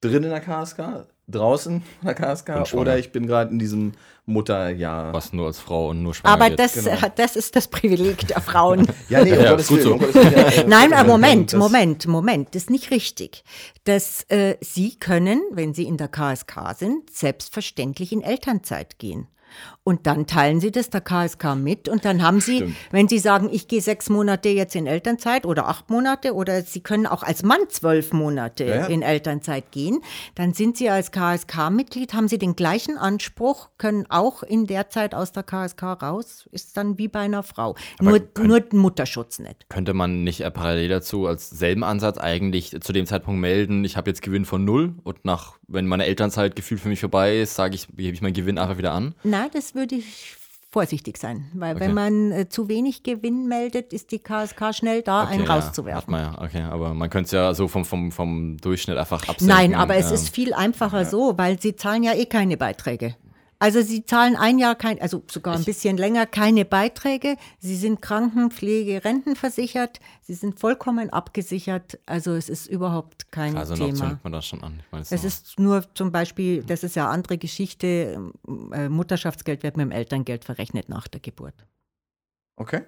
drin in der KSK, draußen in der KSK oder ich bin gerade in diesem Mutterjahr. Was nur als Frau und nur schwanger Aber das, genau. äh, das ist das Privileg der Frauen. Ja, nee, um Ja, Gottes gut Willen, so. um Gottes Willen, ja, Nein, aber Moment, Moment, Moment, das ist nicht richtig. Das, äh, Sie können, wenn Sie in der KSK sind, selbstverständlich in Elternzeit gehen. Und dann teilen Sie das der KSK mit und dann haben Sie, Stimmt. wenn Sie sagen, ich gehe sechs Monate jetzt in Elternzeit oder acht Monate oder Sie können auch als Mann zwölf Monate Ja, in Elternzeit gehen, dann sind Sie als KSK-Mitglied, haben Sie den gleichen Anspruch, können auch in der Zeit aus der KSK raus, ist dann wie bei einer Frau. Nur, können- nur Mutterschutz nicht. Könnte man nicht äh, parallel dazu als selben Ansatz eigentlich zu dem Zeitpunkt melden, ich habe jetzt Gewinn von null und nach, wenn meine Elternzeit gefühlt für mich vorbei ist, sage ich, gebe ich meinen Gewinn einfach wieder an? Nein, das würde ich vorsichtig sein, weil Okay. wenn man äh, zu wenig Gewinn meldet, ist die KSK schnell da, einen ja, rauszuwerfen. Hat man ja, okay, aber man könnte es ja so vom, vom, vom Durchschnitt einfach absenken. Nein, aber es ähm, ist viel einfacher so, weil sie zahlen ja eh keine Beiträge. Also sie zahlen ein Jahr kein, also sogar ein bisschen länger keine Beiträge. Sie sind Krankenpflege, Rentenversichert. Sie sind vollkommen abgesichert. Also es ist überhaupt kein Also Thema. nimmt man das schon an. Ich meine, Es so- ist nur zum Beispiel, das ist ja eine andere Geschichte, äh, Mutterschaftsgeld wird mit dem Elterngeld verrechnet nach der Geburt. Okay,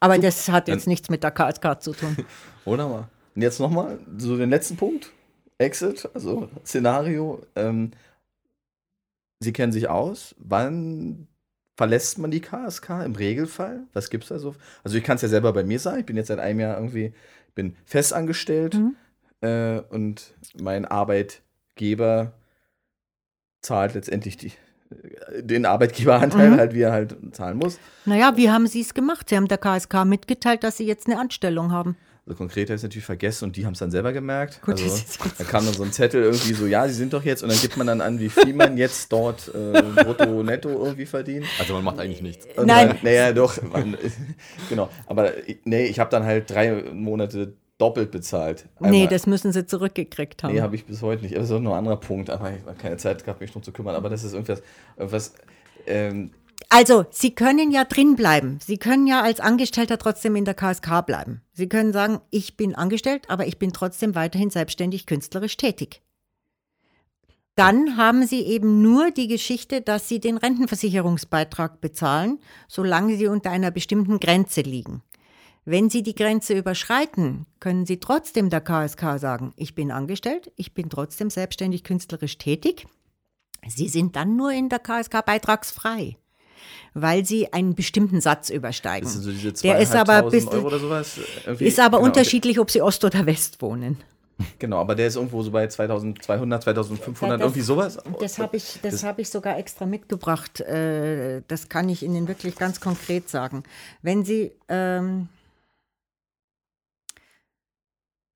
Aber das hat jetzt Dann- nichts mit der KSK zu tun. wunderbar. Und jetzt nochmal so den letzten Punkt. Exit, also Szenario. Ähm, Sie kennen sich aus. Wann verlässt man die KSK im Regelfall? Was gibt es da so? Also ich kann es ja selber bei mir sagen. Ich bin jetzt seit einem Jahr irgendwie, bin festangestellt Mhm. äh, und mein Arbeitgeber zahlt letztendlich die, äh, den Arbeitgeberanteil Mhm. halt, wie er halt zahlen muss. Naja, wie haben Sie es gemacht? Sie haben der KSK mitgeteilt, dass Sie jetzt eine Anstellung haben. Also konkret habe ich es natürlich vergessen und die haben es dann selber gemerkt. Gut, also, da kam dann so ein Zettel irgendwie so, ja, sie sind doch jetzt und dann gibt man dann an, wie viel man jetzt dort äh, brutto, netto irgendwie verdient. also man macht eigentlich nichts. Und Nein. Naja, doch, man, genau. Aber ich- nee, ich habe dann halt drei Monate doppelt bezahlt. nee, Einmal- das müssen Sie zurückgekriegt haben. Nee, habe ich bis heute nicht. Aber Das ist auch nur ein anderer Punkt. Aber ich habe keine Zeit gehabt, mich drum zu kümmern. Aber das ist irgendwas, irgendwas ähm, Also, Sie können ja drin bleiben. Sie können ja als Angestellter trotzdem in der KSK bleiben. Sie können sagen, ich bin angestellt, aber ich bin trotzdem weiterhin selbstständig künstlerisch tätig. Dann haben Sie eben nur die Geschichte, dass Sie den Rentenversicherungsbeitrag bezahlen, solange Sie unter einer bestimmten Grenze liegen. Wenn Sie die Grenze überschreiten, können Sie trotzdem der KSK sagen, ich bin angestellt, ich bin trotzdem selbstständig künstlerisch tätig. Sie sind dann nur in der KSK beitragsfrei, weil Sie einen bestimmten Satz übersteigen. das sind so diese Der ist aber, 2.500 bis, Euro oder sowas. Irgendwie. ist aber Genau, unterschiedlich, ob Sie Ost oder West wohnen. Genau, aber der ist irgendwo so bei 2200, 2500, Das- irgendwie sowas. Das habe ich, das hab ich sogar extra mitgebracht. Äh, Das kann ich Ihnen wirklich ganz konkret sagen. Wenn Sie ähm,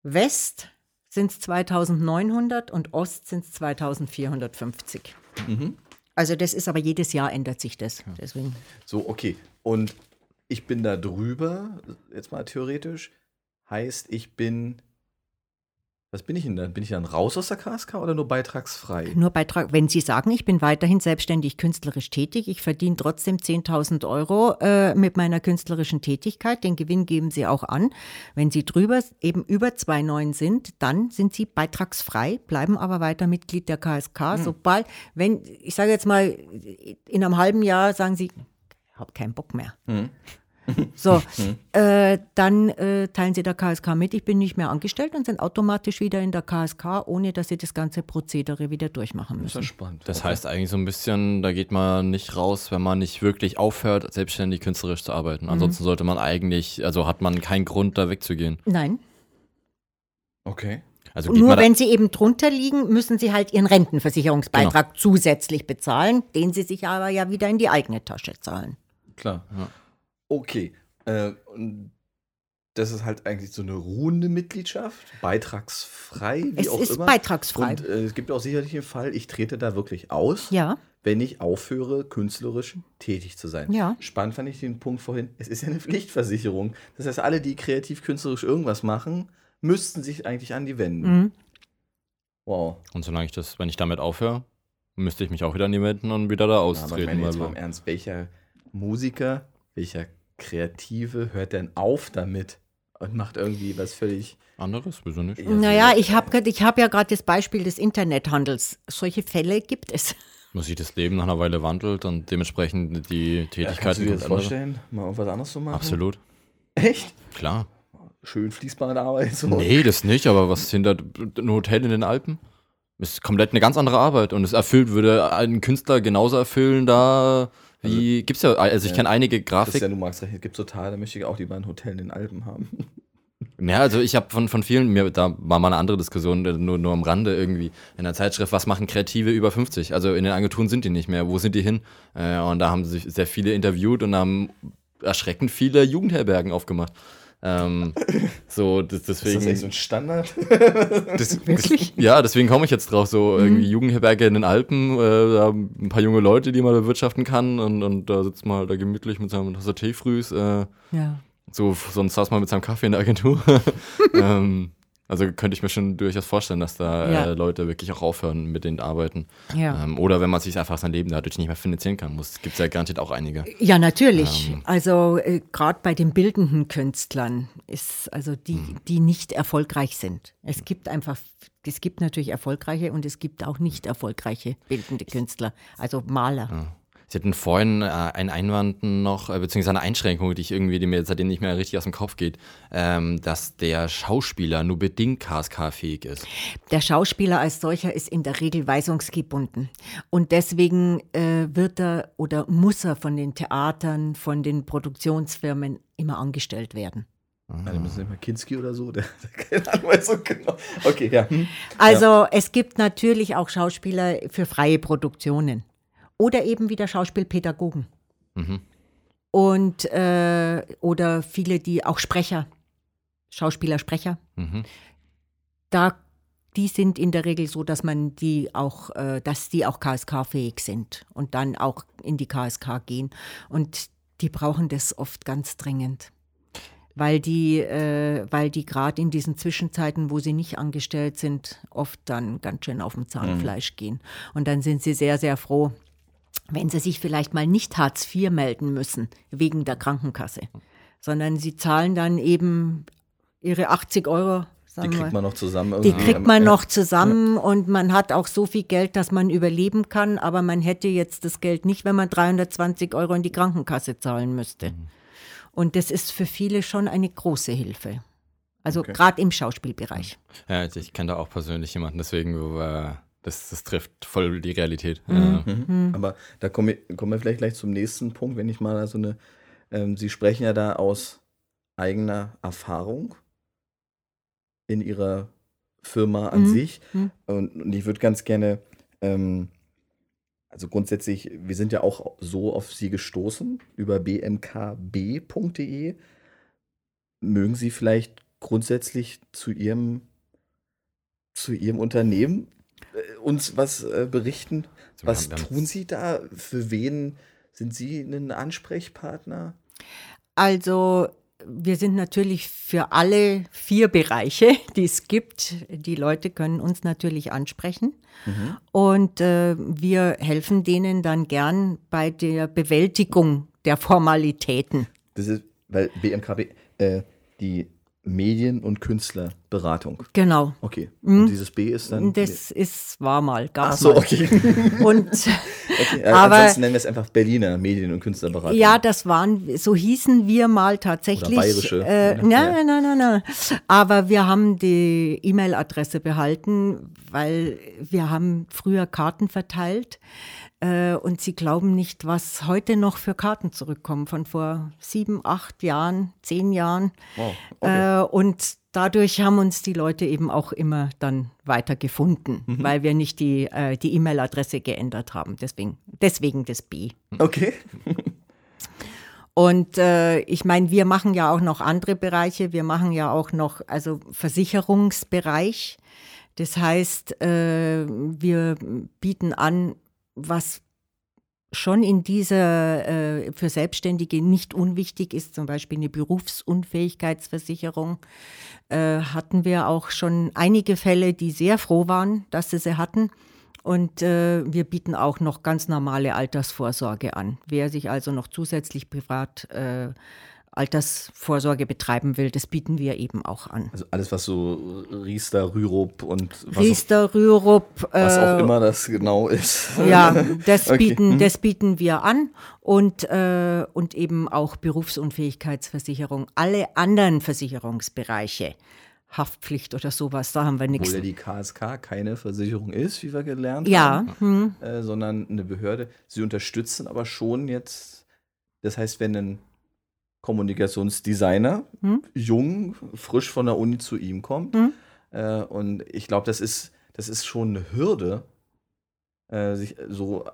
West sind es 2900 und Ost sind es 2450. Mhm. Also das ist aber jedes Jahr ändert sich das. Deswegen. So, okay. Und ich bin da drüber, jetzt mal theoretisch. Heißt, ich bin. Was bin ich denn dann? Bin ich dann raus aus der KSK oder nur beitragsfrei? Nur Beitrag, wenn Sie sagen, ich bin weiterhin selbstständig künstlerisch tätig, ich verdiene trotzdem 10.000 Euro äh, mit meiner künstlerischen Tätigkeit, den Gewinn geben Sie auch an. Wenn Sie drüber eben über 2,9 sind, dann sind Sie beitragsfrei, bleiben aber weiter Mitglied der KSK. Sobald, wenn, ich sage jetzt mal, in einem halben Jahr sagen Sie, ich habe keinen Bock mehr. So, äh, dann äh, teilen sie der KSK mit, ich bin nicht mehr angestellt und sind automatisch wieder in der KSK, ohne dass sie das ganze Prozedere wieder durchmachen Das ist ja müssen. spannend. Das heißt eigentlich so ein bisschen, da geht man nicht raus, wenn man nicht wirklich aufhört, selbstständig künstlerisch zu arbeiten. Ansonsten sollte man eigentlich, also hat man keinen Grund, da wegzugehen. Nein, Okay. Also nur wenn sie eben drunter liegen, müssen sie halt ihren Rentenversicherungsbeitrag zusätzlich bezahlen, den sie sich aber ja wieder in die eigene Tasche zahlen. Klar. Okay. Äh, und das ist halt eigentlich so eine ruhende Mitgliedschaft, beitragsfrei, wie Es auch ist immer. beitragsfrei. Und äh, es gibt auch sicherlich den Fall, ich trete da wirklich aus, Ja, wenn ich aufhöre, künstlerisch tätig zu sein. Ja. Spannend fand ich den Punkt vorhin, es ist ja eine Pflichtversicherung. Das heißt, alle, die kreativ-künstlerisch irgendwas machen, müssten sich eigentlich an die wenden. Mhm. Wow. und solange ich das, wenn ich damit aufhöre, müsste ich mich auch wieder an die wenden und wieder da Ja, aber ich austreten. meine jetzt mal im Ernst, welcher Musiker, welcher Kreative hört denn auf damit und macht irgendwie was völlig. anderes, wieso nicht? Ja, Naja, ich habe ich hab ja gerade das Beispiel des Internethandels. Solche Fälle gibt es. Muss sich das Leben nach einer Weile wandelt und dementsprekt die Ja, Tätigkeit kannst du dir das andere. vorstellen, mal irgendwas anderes zu machen? Absolut, Echt? klar. Schön fließbare Arbeit. So. Nee, das nicht, aber was hinter ein Hotel in den Alpen? Ist komplett eine ganz andere Arbeit und es erfüllt, würde einen Künstler genauso erfüllen, da wie, gibt's ja, also ich Ja. kenne einige Christian, Grafik, du magst recht, es gibt total, da möchte ich auch lieber ein Hotel in den Alpen haben. ja, also ich habe von, von vielen, mir, da war mal eine andere Diskussion, äh, nur, nur am Rande irgendwie, in der Zeitschrift, was machen Kreative über 50? Also in den Agenturen sind die nicht mehr, wo sind die hin? Äh, und da haben sich sehr viele interviewt und haben erschreckend viele Jugendherbergen aufgemacht. Ähm, so, das, Ist das deswegen. echt so ein Standard? Das, Wirklich? Das, ja, deswegen komme ich jetzt drauf. So irgendwie Jugendherberge in den Alpen, äh, da haben ein paar junge Leute, die man bewirtschaften kann und, und da sitzt man halt da gemütlich mit seinem Tasse Tee frühs. Äh, Ja. so, sonst saß man mit seinem Kaffee in der Agentur. ähm, also könnte ich mir schon durchaus vorstellen, dass da Ja. äh, Leute wirklich auch aufhören mit den Arbeiten. Ja. Ähm, oder wenn man sich einfach sein Leben dadurch nicht mehr finanzieren kann, muss. Gibt es ja garantiert auch einige. Ja, natürlich. Ähm. Also äh, gerade bei den bildenden Künstlern ist also die, Mhm. die nicht erfolgreich sind. Es gibt einfach, es gibt natürlich erfolgreiche und es gibt auch nicht erfolgreiche bildende Künstler, also Maler. Sie hatten vorhin äh, einen Einwand noch, äh, beziehungsweise eine Einschränkung, die ich irgendwie, die mir seitdem nicht mehr richtig aus dem Kopf geht, ähm, dass der Schauspieler nur bedingt KSK-fähig ist. Der Schauspieler als solcher ist in der Regel weisungsgebunden. Und deswegen äh, wird er oder muss er von den Theatern, von den Produktionsfirmen immer angestellt werden. Nein, müssen nicht mal Kinski oder so, der, der keine so genau. Okay, ja. Hm. Also es gibt natürlich auch Schauspieler für freie Produktionen oder eben wieder Schauspielpädagogen. Mhm. Und äh, oder viele, die auch Sprecher, Schauspieler, Sprecher, Mhm. da die sind in der Regel so, dass man die auch, äh, dass die auch KSK-fähig sind und dann auch in die KSK gehen. Und die brauchen das oft ganz dringend. Weil die, äh, weil die gerade in diesen Zwischenzeiten, wo sie nicht angestellt sind, oft dann ganz schön auf dem Zahnfleisch gehen. Und dann sind sie sehr, sehr froh, wenn sie sich vielleicht mal nicht Hartz IV melden müssen, wegen der Krankenkasse, sondern sie zahlen dann eben ihre 80 Euro. Die kriegt man noch zusammen. die irgendwie. kriegt man Ja. noch zusammen und man hat auch so viel Geld, dass man überleben kann, aber man hätte jetzt das Geld nicht, wenn man 320 Euro in die Krankenkasse zahlen müsste. Mhm. Und das ist für viele schon eine große Hilfe. Also Okay. gerade im Schauspielbereich. Ja, also ich kenne da auch persönlich jemanden, deswegen äh, das, das trifft voll die Realität. Mhm. Äh, Mhm. Aber da kommen wir, kommen wir vielleicht gleich zum nächsten Punkt, wenn ich mal so eine. Ähm, Sie sprechen ja da aus eigener Erfahrung in Ihrer Firma an Mhm. sich. Mhm. Und, und ich würde ganz gerne, ähm, also grundsätzlich, wir sind ja auch so auf Sie gestoßen über bmkb.de. Mögen Sie vielleicht grundsätzlich zu Ihrem, zu Ihrem Unternehmen uns was äh, berichten? Wir Was tun Sie da? Für wen sind Sie ein Ansprechpartner? Also wir sind natürlich für alle vier Bereiche, die es gibt. Die Leute können uns natürlich ansprechen. Und äh, wir helfen denen dann gern bei der Bewältigung der Formalitäten. Das ist, weil BMKB, äh, die Medien- und Künstlerbewegung. Beratung. Genau. Okay. Und dieses B ist dann. Das ist, war mal, gab Ach so, mal. okay. Und okay. äh, Aber- ansonsten nennen wir es einfach Berliner Medien- und Künstlerberatung. ja, das waren, so hießen wir mal tatsächlich. Oder bayerische, Äh, nein, nein, nein, nein. Aber wir haben die E-Mail-Adresse behalten, weil wir haben früher Karten verteilt. Äh, und Sie glauben nicht, was heute noch für Karten zurückkommen von vor sieben, acht Jahren, zehn Jahren. Wow, okay. Äh, und dadurch haben uns die Leute eben auch immer dann weiter gefunden, Mhm. weil wir nicht die äh, die E-Mail-Adresse geändert haben. Deswegen, deswegen das B. Okay. Und äh, ich meine, wir machen ja auch noch andere Bereiche. Wir machen ja auch noch, also Versicherungsbereich. Das heißt, äh, wir bieten an, was schon in dieser äh, für Selbstständige nicht unwichtig ist, zum Beispiel eine Berufsunfähigkeitsversicherung, äh, hatten wir auch schon einige Fälle, die sehr froh waren, dass sie sie hatten. Und äh, wir bieten auch noch ganz normale Altersvorsorge an. Wer sich also noch zusätzlich privat äh, Altersvorsorge betreiben will, das bieten wir eben auch an. Also alles, was so Riester, Rürup und was, auch, Riester, Rürup, was auch äh, immer das genau ist. Ja, das, Okay. bieten, das bieten wir an und, äh, und eben auch Berufsunfähigkeitsversicherung. Alle anderen Versicherungsbereiche, Haftpflicht oder sowas, da haben wir nichts. Obwohl ja die KSK keine Versicherung ist, wie wir gelernt Ja, haben, hm, äh, sondern eine Behörde. Sie unterstützen aber schon jetzt, das heißt, wenn ein Kommunikationsdesigner, Hm. jung, frisch von der Uni zu ihm kommt, Hm. äh, und ich glaube, das ist, das ist schon eine Hürde, äh, sich so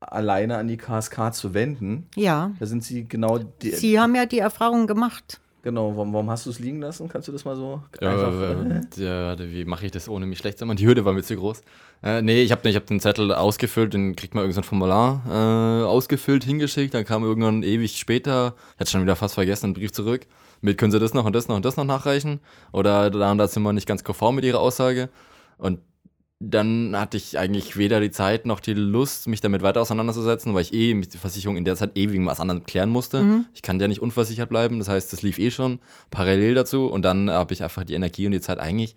alleine an die KSK zu wenden. ja. Da sind sie genau die, Sie haben ja die Erfahrung gemacht. Genau, warum, warum hast du es liegen lassen? Kannst du das mal so Ja, einfach. äh, ja, wie mache ich das ohne mich schlecht zu machen? Die Hürde war mir zu groß. Äh, nee, ich habe ich hab den Zettel ausgefüllt, den kriegt man irgendein so ein Formular äh, ausgefüllt, hingeschickt, dann kam irgendwann ewig später, ich hatte schon wieder fast vergessen, einen Brief zurück, mit können Sie das noch und das noch und das noch nachreichen? Oder da und da sind wir nicht ganz konform mit Ihrer Aussage. Und dann hatte ich eigentlich weder die Zeit noch die Lust, mich damit weiter auseinanderzusetzen, weil ich eh mit der Versicherung in der Zeit eh wegen was anderem klären musste. Ich kann ja nicht unversichert bleiben, das heißt, das lief eh schon parallel dazu und dann habe ich einfach die Energie und die Zeit eigentlich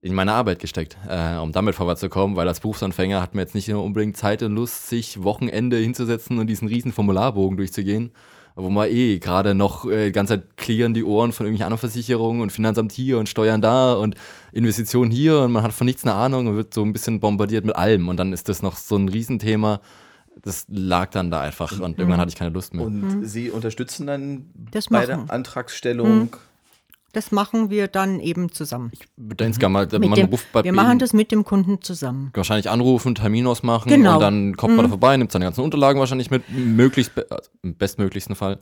in meine Arbeit gesteckt, äh, um damit vorwärts zu kommen, weil als Berufsanfänger hat man jetzt nicht nur unbedingt Zeit und Lust, sich Wochenende hinzusetzen und diesen riesen Formularbogen durchzugehen, wo man eh gerade noch äh, die ganze Zeit klirren die Ohren von irgendwelchen anderen Versicherungen und Finanzamt hier und Steuern da und Investitionen hier und man hat von nichts eine Ahnung und wird so ein bisschen bombardiert mit allem und dann ist das noch so ein Riesenthema. Das lag dann da einfach und irgendwann hatte ich keine Lust mehr. Und sie unterstützen dann Mhm. Das bei der machen. Mhm. Das machen wir dann eben zusammen. Insgesamt mal, Mit man dem, ruft bei wir machen das mit dem Kunden zusammen. wahrscheinlich anrufen, Termin ausmachen Genau. und dann kommt man da vorbei, nimmt seine ganzen Unterlagen wahrscheinlich mit, möglichst also im bestmöglichsten Fall.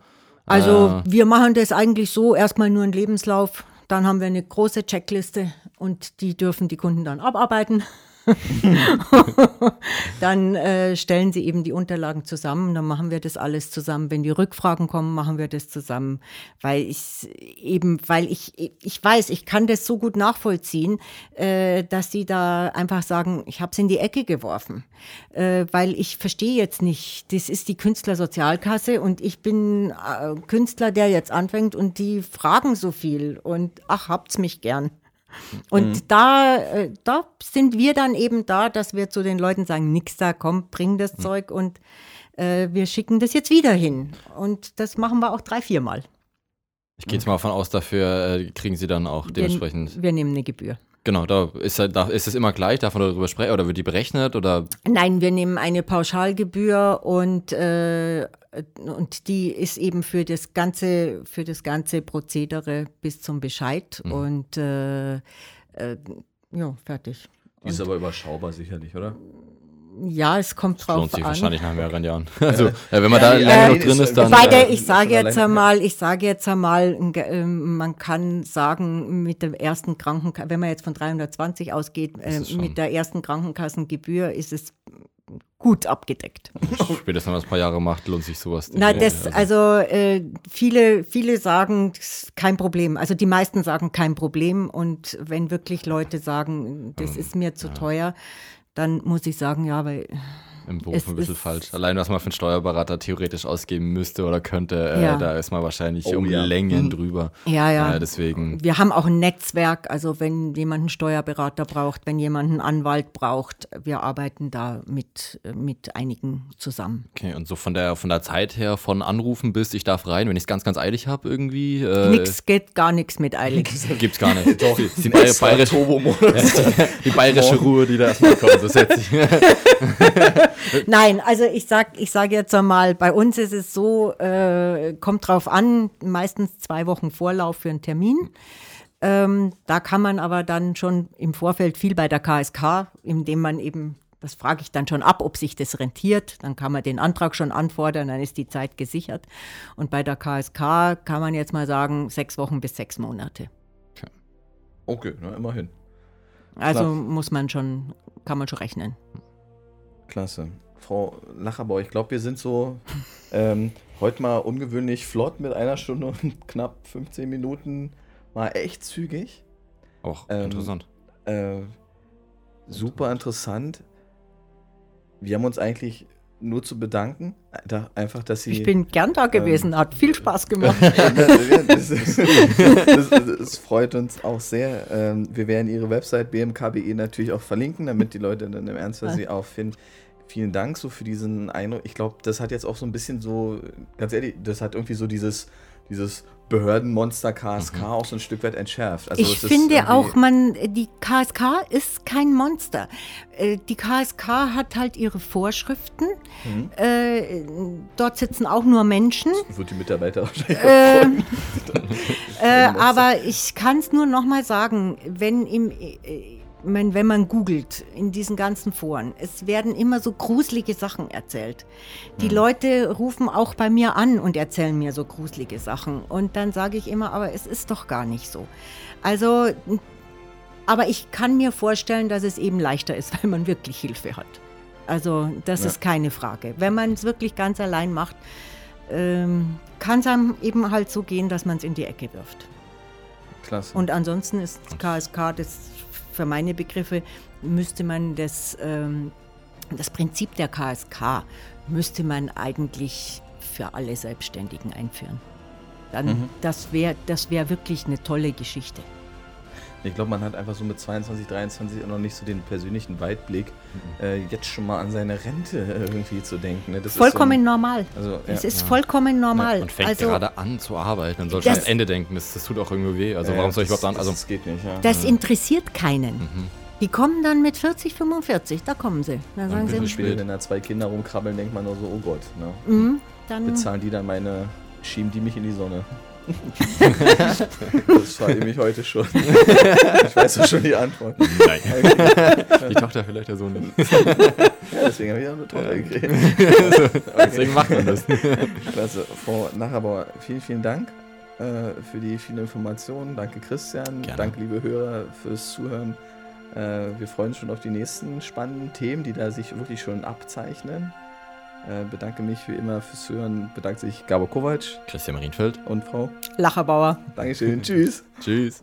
Also Äh, wir machen das eigentlich so, erstmal nur einen Lebenslauf, dann haben wir eine große Checkliste und die dürfen die Kunden dann abarbeiten. dann äh, stellen sie eben die Unterlagen zusammen, dann machen wir das alles zusammen. Wenn die Rückfragen kommen, machen wir das zusammen, weil ich eben, weil ich, ich weiß, ich kann das so gut nachvollziehen, äh, dass sie da einfach sagen, ich habe es in die Ecke geworfen, äh, weil ich verstehe jetzt nicht, das ist die Künstlersozialkasse und ich bin äh, Künstler, der jetzt anfängt und die fragen so viel und ach, habt's mich gern. Und da, äh, da sind wir dann eben da, dass wir zu den Leuten sagen, nix da, komm, bring das Zeug und äh, wir schicken das jetzt wieder hin. Und das machen wir auch drei, viermal. ich gehe jetzt mal davon aus, dafür äh, kriegen sie dann auch dementsprechend. Wir, wir nehmen eine Gebühr. Genau, da ist, halt- da ist es immer gleich, darf man darüber sprechen oder wird die berechnet oder Nein, wir nehmen eine Pauschalgebühr und, äh, und die ist eben für das ganze, für das ganze Prozedere bis zum Bescheid. Und äh, äh, ja, fertig. Die ist aber überschaubar sicherlich, oder? Ja, es kommt drauf lohnt sich an. wahrscheinlich nach mehreren Jahren. Also, ja, wenn man da nee, lange äh, noch drin ist, dann. Wobei, der, äh, ich sage jetzt einmal, ich sage jetzt einmal, ähm, man kann sagen, mit der ersten Krankenkasse, wenn man jetzt von 320 ausgeht, äh, es mit der ersten Krankenkassengebühr ist es gut abgedeckt. spätestens wenn man das ein paar Jahre macht, lohnt sich sowas. Na, das, also äh, viele, viele sagen, das ist kein Problem. Also die meisten sagen kein Problem. Und wenn wirklich Leute sagen, das ist mir zu teuer, dann muss ich sagen, ja, weil im Beruf ein bisschen falsch. Allein, was man für einen Steuerberater theoretisch ausgeben müsste oder könnte, äh, Ja. da ist man wahrscheinlich Oh, um ja. Längen Mhm. drüber. Ja, ja. Äh, deswegen, Wir haben auch ein Netzwerk, also wenn jemand einen Steuerberater braucht, wenn jemand einen Anwalt braucht, wir arbeiten da mit, mit einigen zusammen. okay, und so von der, von der Zeit her, von Anrufen bis ich darf rein, wenn ich es ganz, ganz eilig habe irgendwie. Äh, Nix geht gar nichts mit eilig. Gibt's gar nicht. Doch, die, die, bayerische, Turbo-Modus. die bayerische Ruhe, die da erstmal kommt, so setze ich. Nein, also ich sag, ich sage jetzt einmal, bei uns ist es so, äh, kommt drauf an, meistens zwei Wochen Vorlauf für einen Termin. Ähm, da kann man aber dann schon im Vorfeld viel bei der KSK, indem man eben, das frage ich dann schon ab, ob sich das rentiert. Dann kann man den Antrag schon anfordern, dann ist die Zeit gesichert. Und bei der KSK kann man jetzt mal sagen, sechs Wochen bis sechs Monate. Okay, na, immerhin. Also Klar. muss man schon, kann man schon rechnen. Klasse. Frau Lacherbauer, ich glaube, wir sind so ähm, heute mal ungewöhnlich flott mit einer Stunde und knapp 15 Minuten. Mal echt zügig. Auch Ähm, interessant. Äh, super interessant. Wir haben uns eigentlich nur zu bedanken. Da- Einfach, dass Sie. Ich bin gern da gewesen, hat viel Spaß gemacht. das, das, das freut uns auch sehr. Ähm, Wir werden Ihre Website bmkbe natürlich auch verlinken, damit die Leute dann im Ernstfall Sie auch finden. Vielen Dank so für diesen Eindruck. Ich glaube, das hat jetzt auch so ein bisschen so, ganz ehrlich, das hat irgendwie so dieses, dieses Behördenmonster KSK auch so ein Stück weit entschärft. Also ich finde auch, man, die KSK ist kein Monster. Äh, Die KSK hat halt ihre Vorschriften. Mhm. Äh, Dort sitzen auch nur Menschen. Wird die Mitarbeiter wahrscheinlich Ähm. Äh, Monster. aber ich kann es nur noch mal sagen, wenn, im, äh, wenn, wenn man googelt in diesen ganzen Foren, es werden immer so gruselige Sachen erzählt. Die Leute rufen auch bei mir an und erzählen mir so gruselige Sachen. Und dann sage ich immer, aber es ist doch gar nicht so. Also, aber ich kann mir vorstellen, dass es eben leichter ist, weil man wirklich Hilfe hat. Also, das Ja. ist keine Frage. Wenn man es wirklich ganz allein macht, ähm, kann es einem eben halt so gehen, dass man es in die Ecke wirft. Klasse. Und ansonsten ist KSK, das für meine Begriffe, müsste man das, ähm, das Prinzip der KSK, müsste man eigentlich für alle Selbstständigen einführen. Dann, Mhm. Das wäre das wär wirklich eine tolle Geschichte. Ich glaube, man hat einfach so mit 22, 23 auch noch nicht so den persönlichen Weitblick, äh, jetzt schon mal an seine Rente äh, irgendwie zu denken. Ne? Das ist Vollkommen so normal. also, Es ja. ist vollkommen normal. Man fängt also, gerade an zu arbeiten, dann soll ich Das- ans Ende denken. Das, das tut auch irgendwie weh. Also Ja, warum soll ich das- überhaupt an? Also Das geht nicht, ja. das interessiert keinen. Mhm. Die kommen dann mit 40, 45, da kommen sie. Dann sagen sie, später, wenn da zwei Kinder rumkrabbeln, denkt man nur so, oh Gott, ne? mhm, dann bezahlen die dann meine, schieben die mich in die Sonne. Das frage ich mich heute schon. ich weiß doch schon die Antwort. Nein. Die Tochter vielleicht ja so nicht. Ja, deswegen habe ich auch eine Tochter gekriegt. Deswegen macht man das. Klasse. Frau Nachabauer, vielen, vielen Dank äh, für die vielen Informationen. Danke, Christian. Gerne. Danke, liebe Hörer, fürs Zuhören. Äh, wir freuen uns schon auf die nächsten spannenden Themen, die da sich wirklich schon abzeichnen. Äh, bedanke mich wie immer fürs Hören. Bedankt sich Gabor Kovac Christian Marienfeld. und Frau. Lacherbauer. Dankeschön. Tschüss. Tschüss.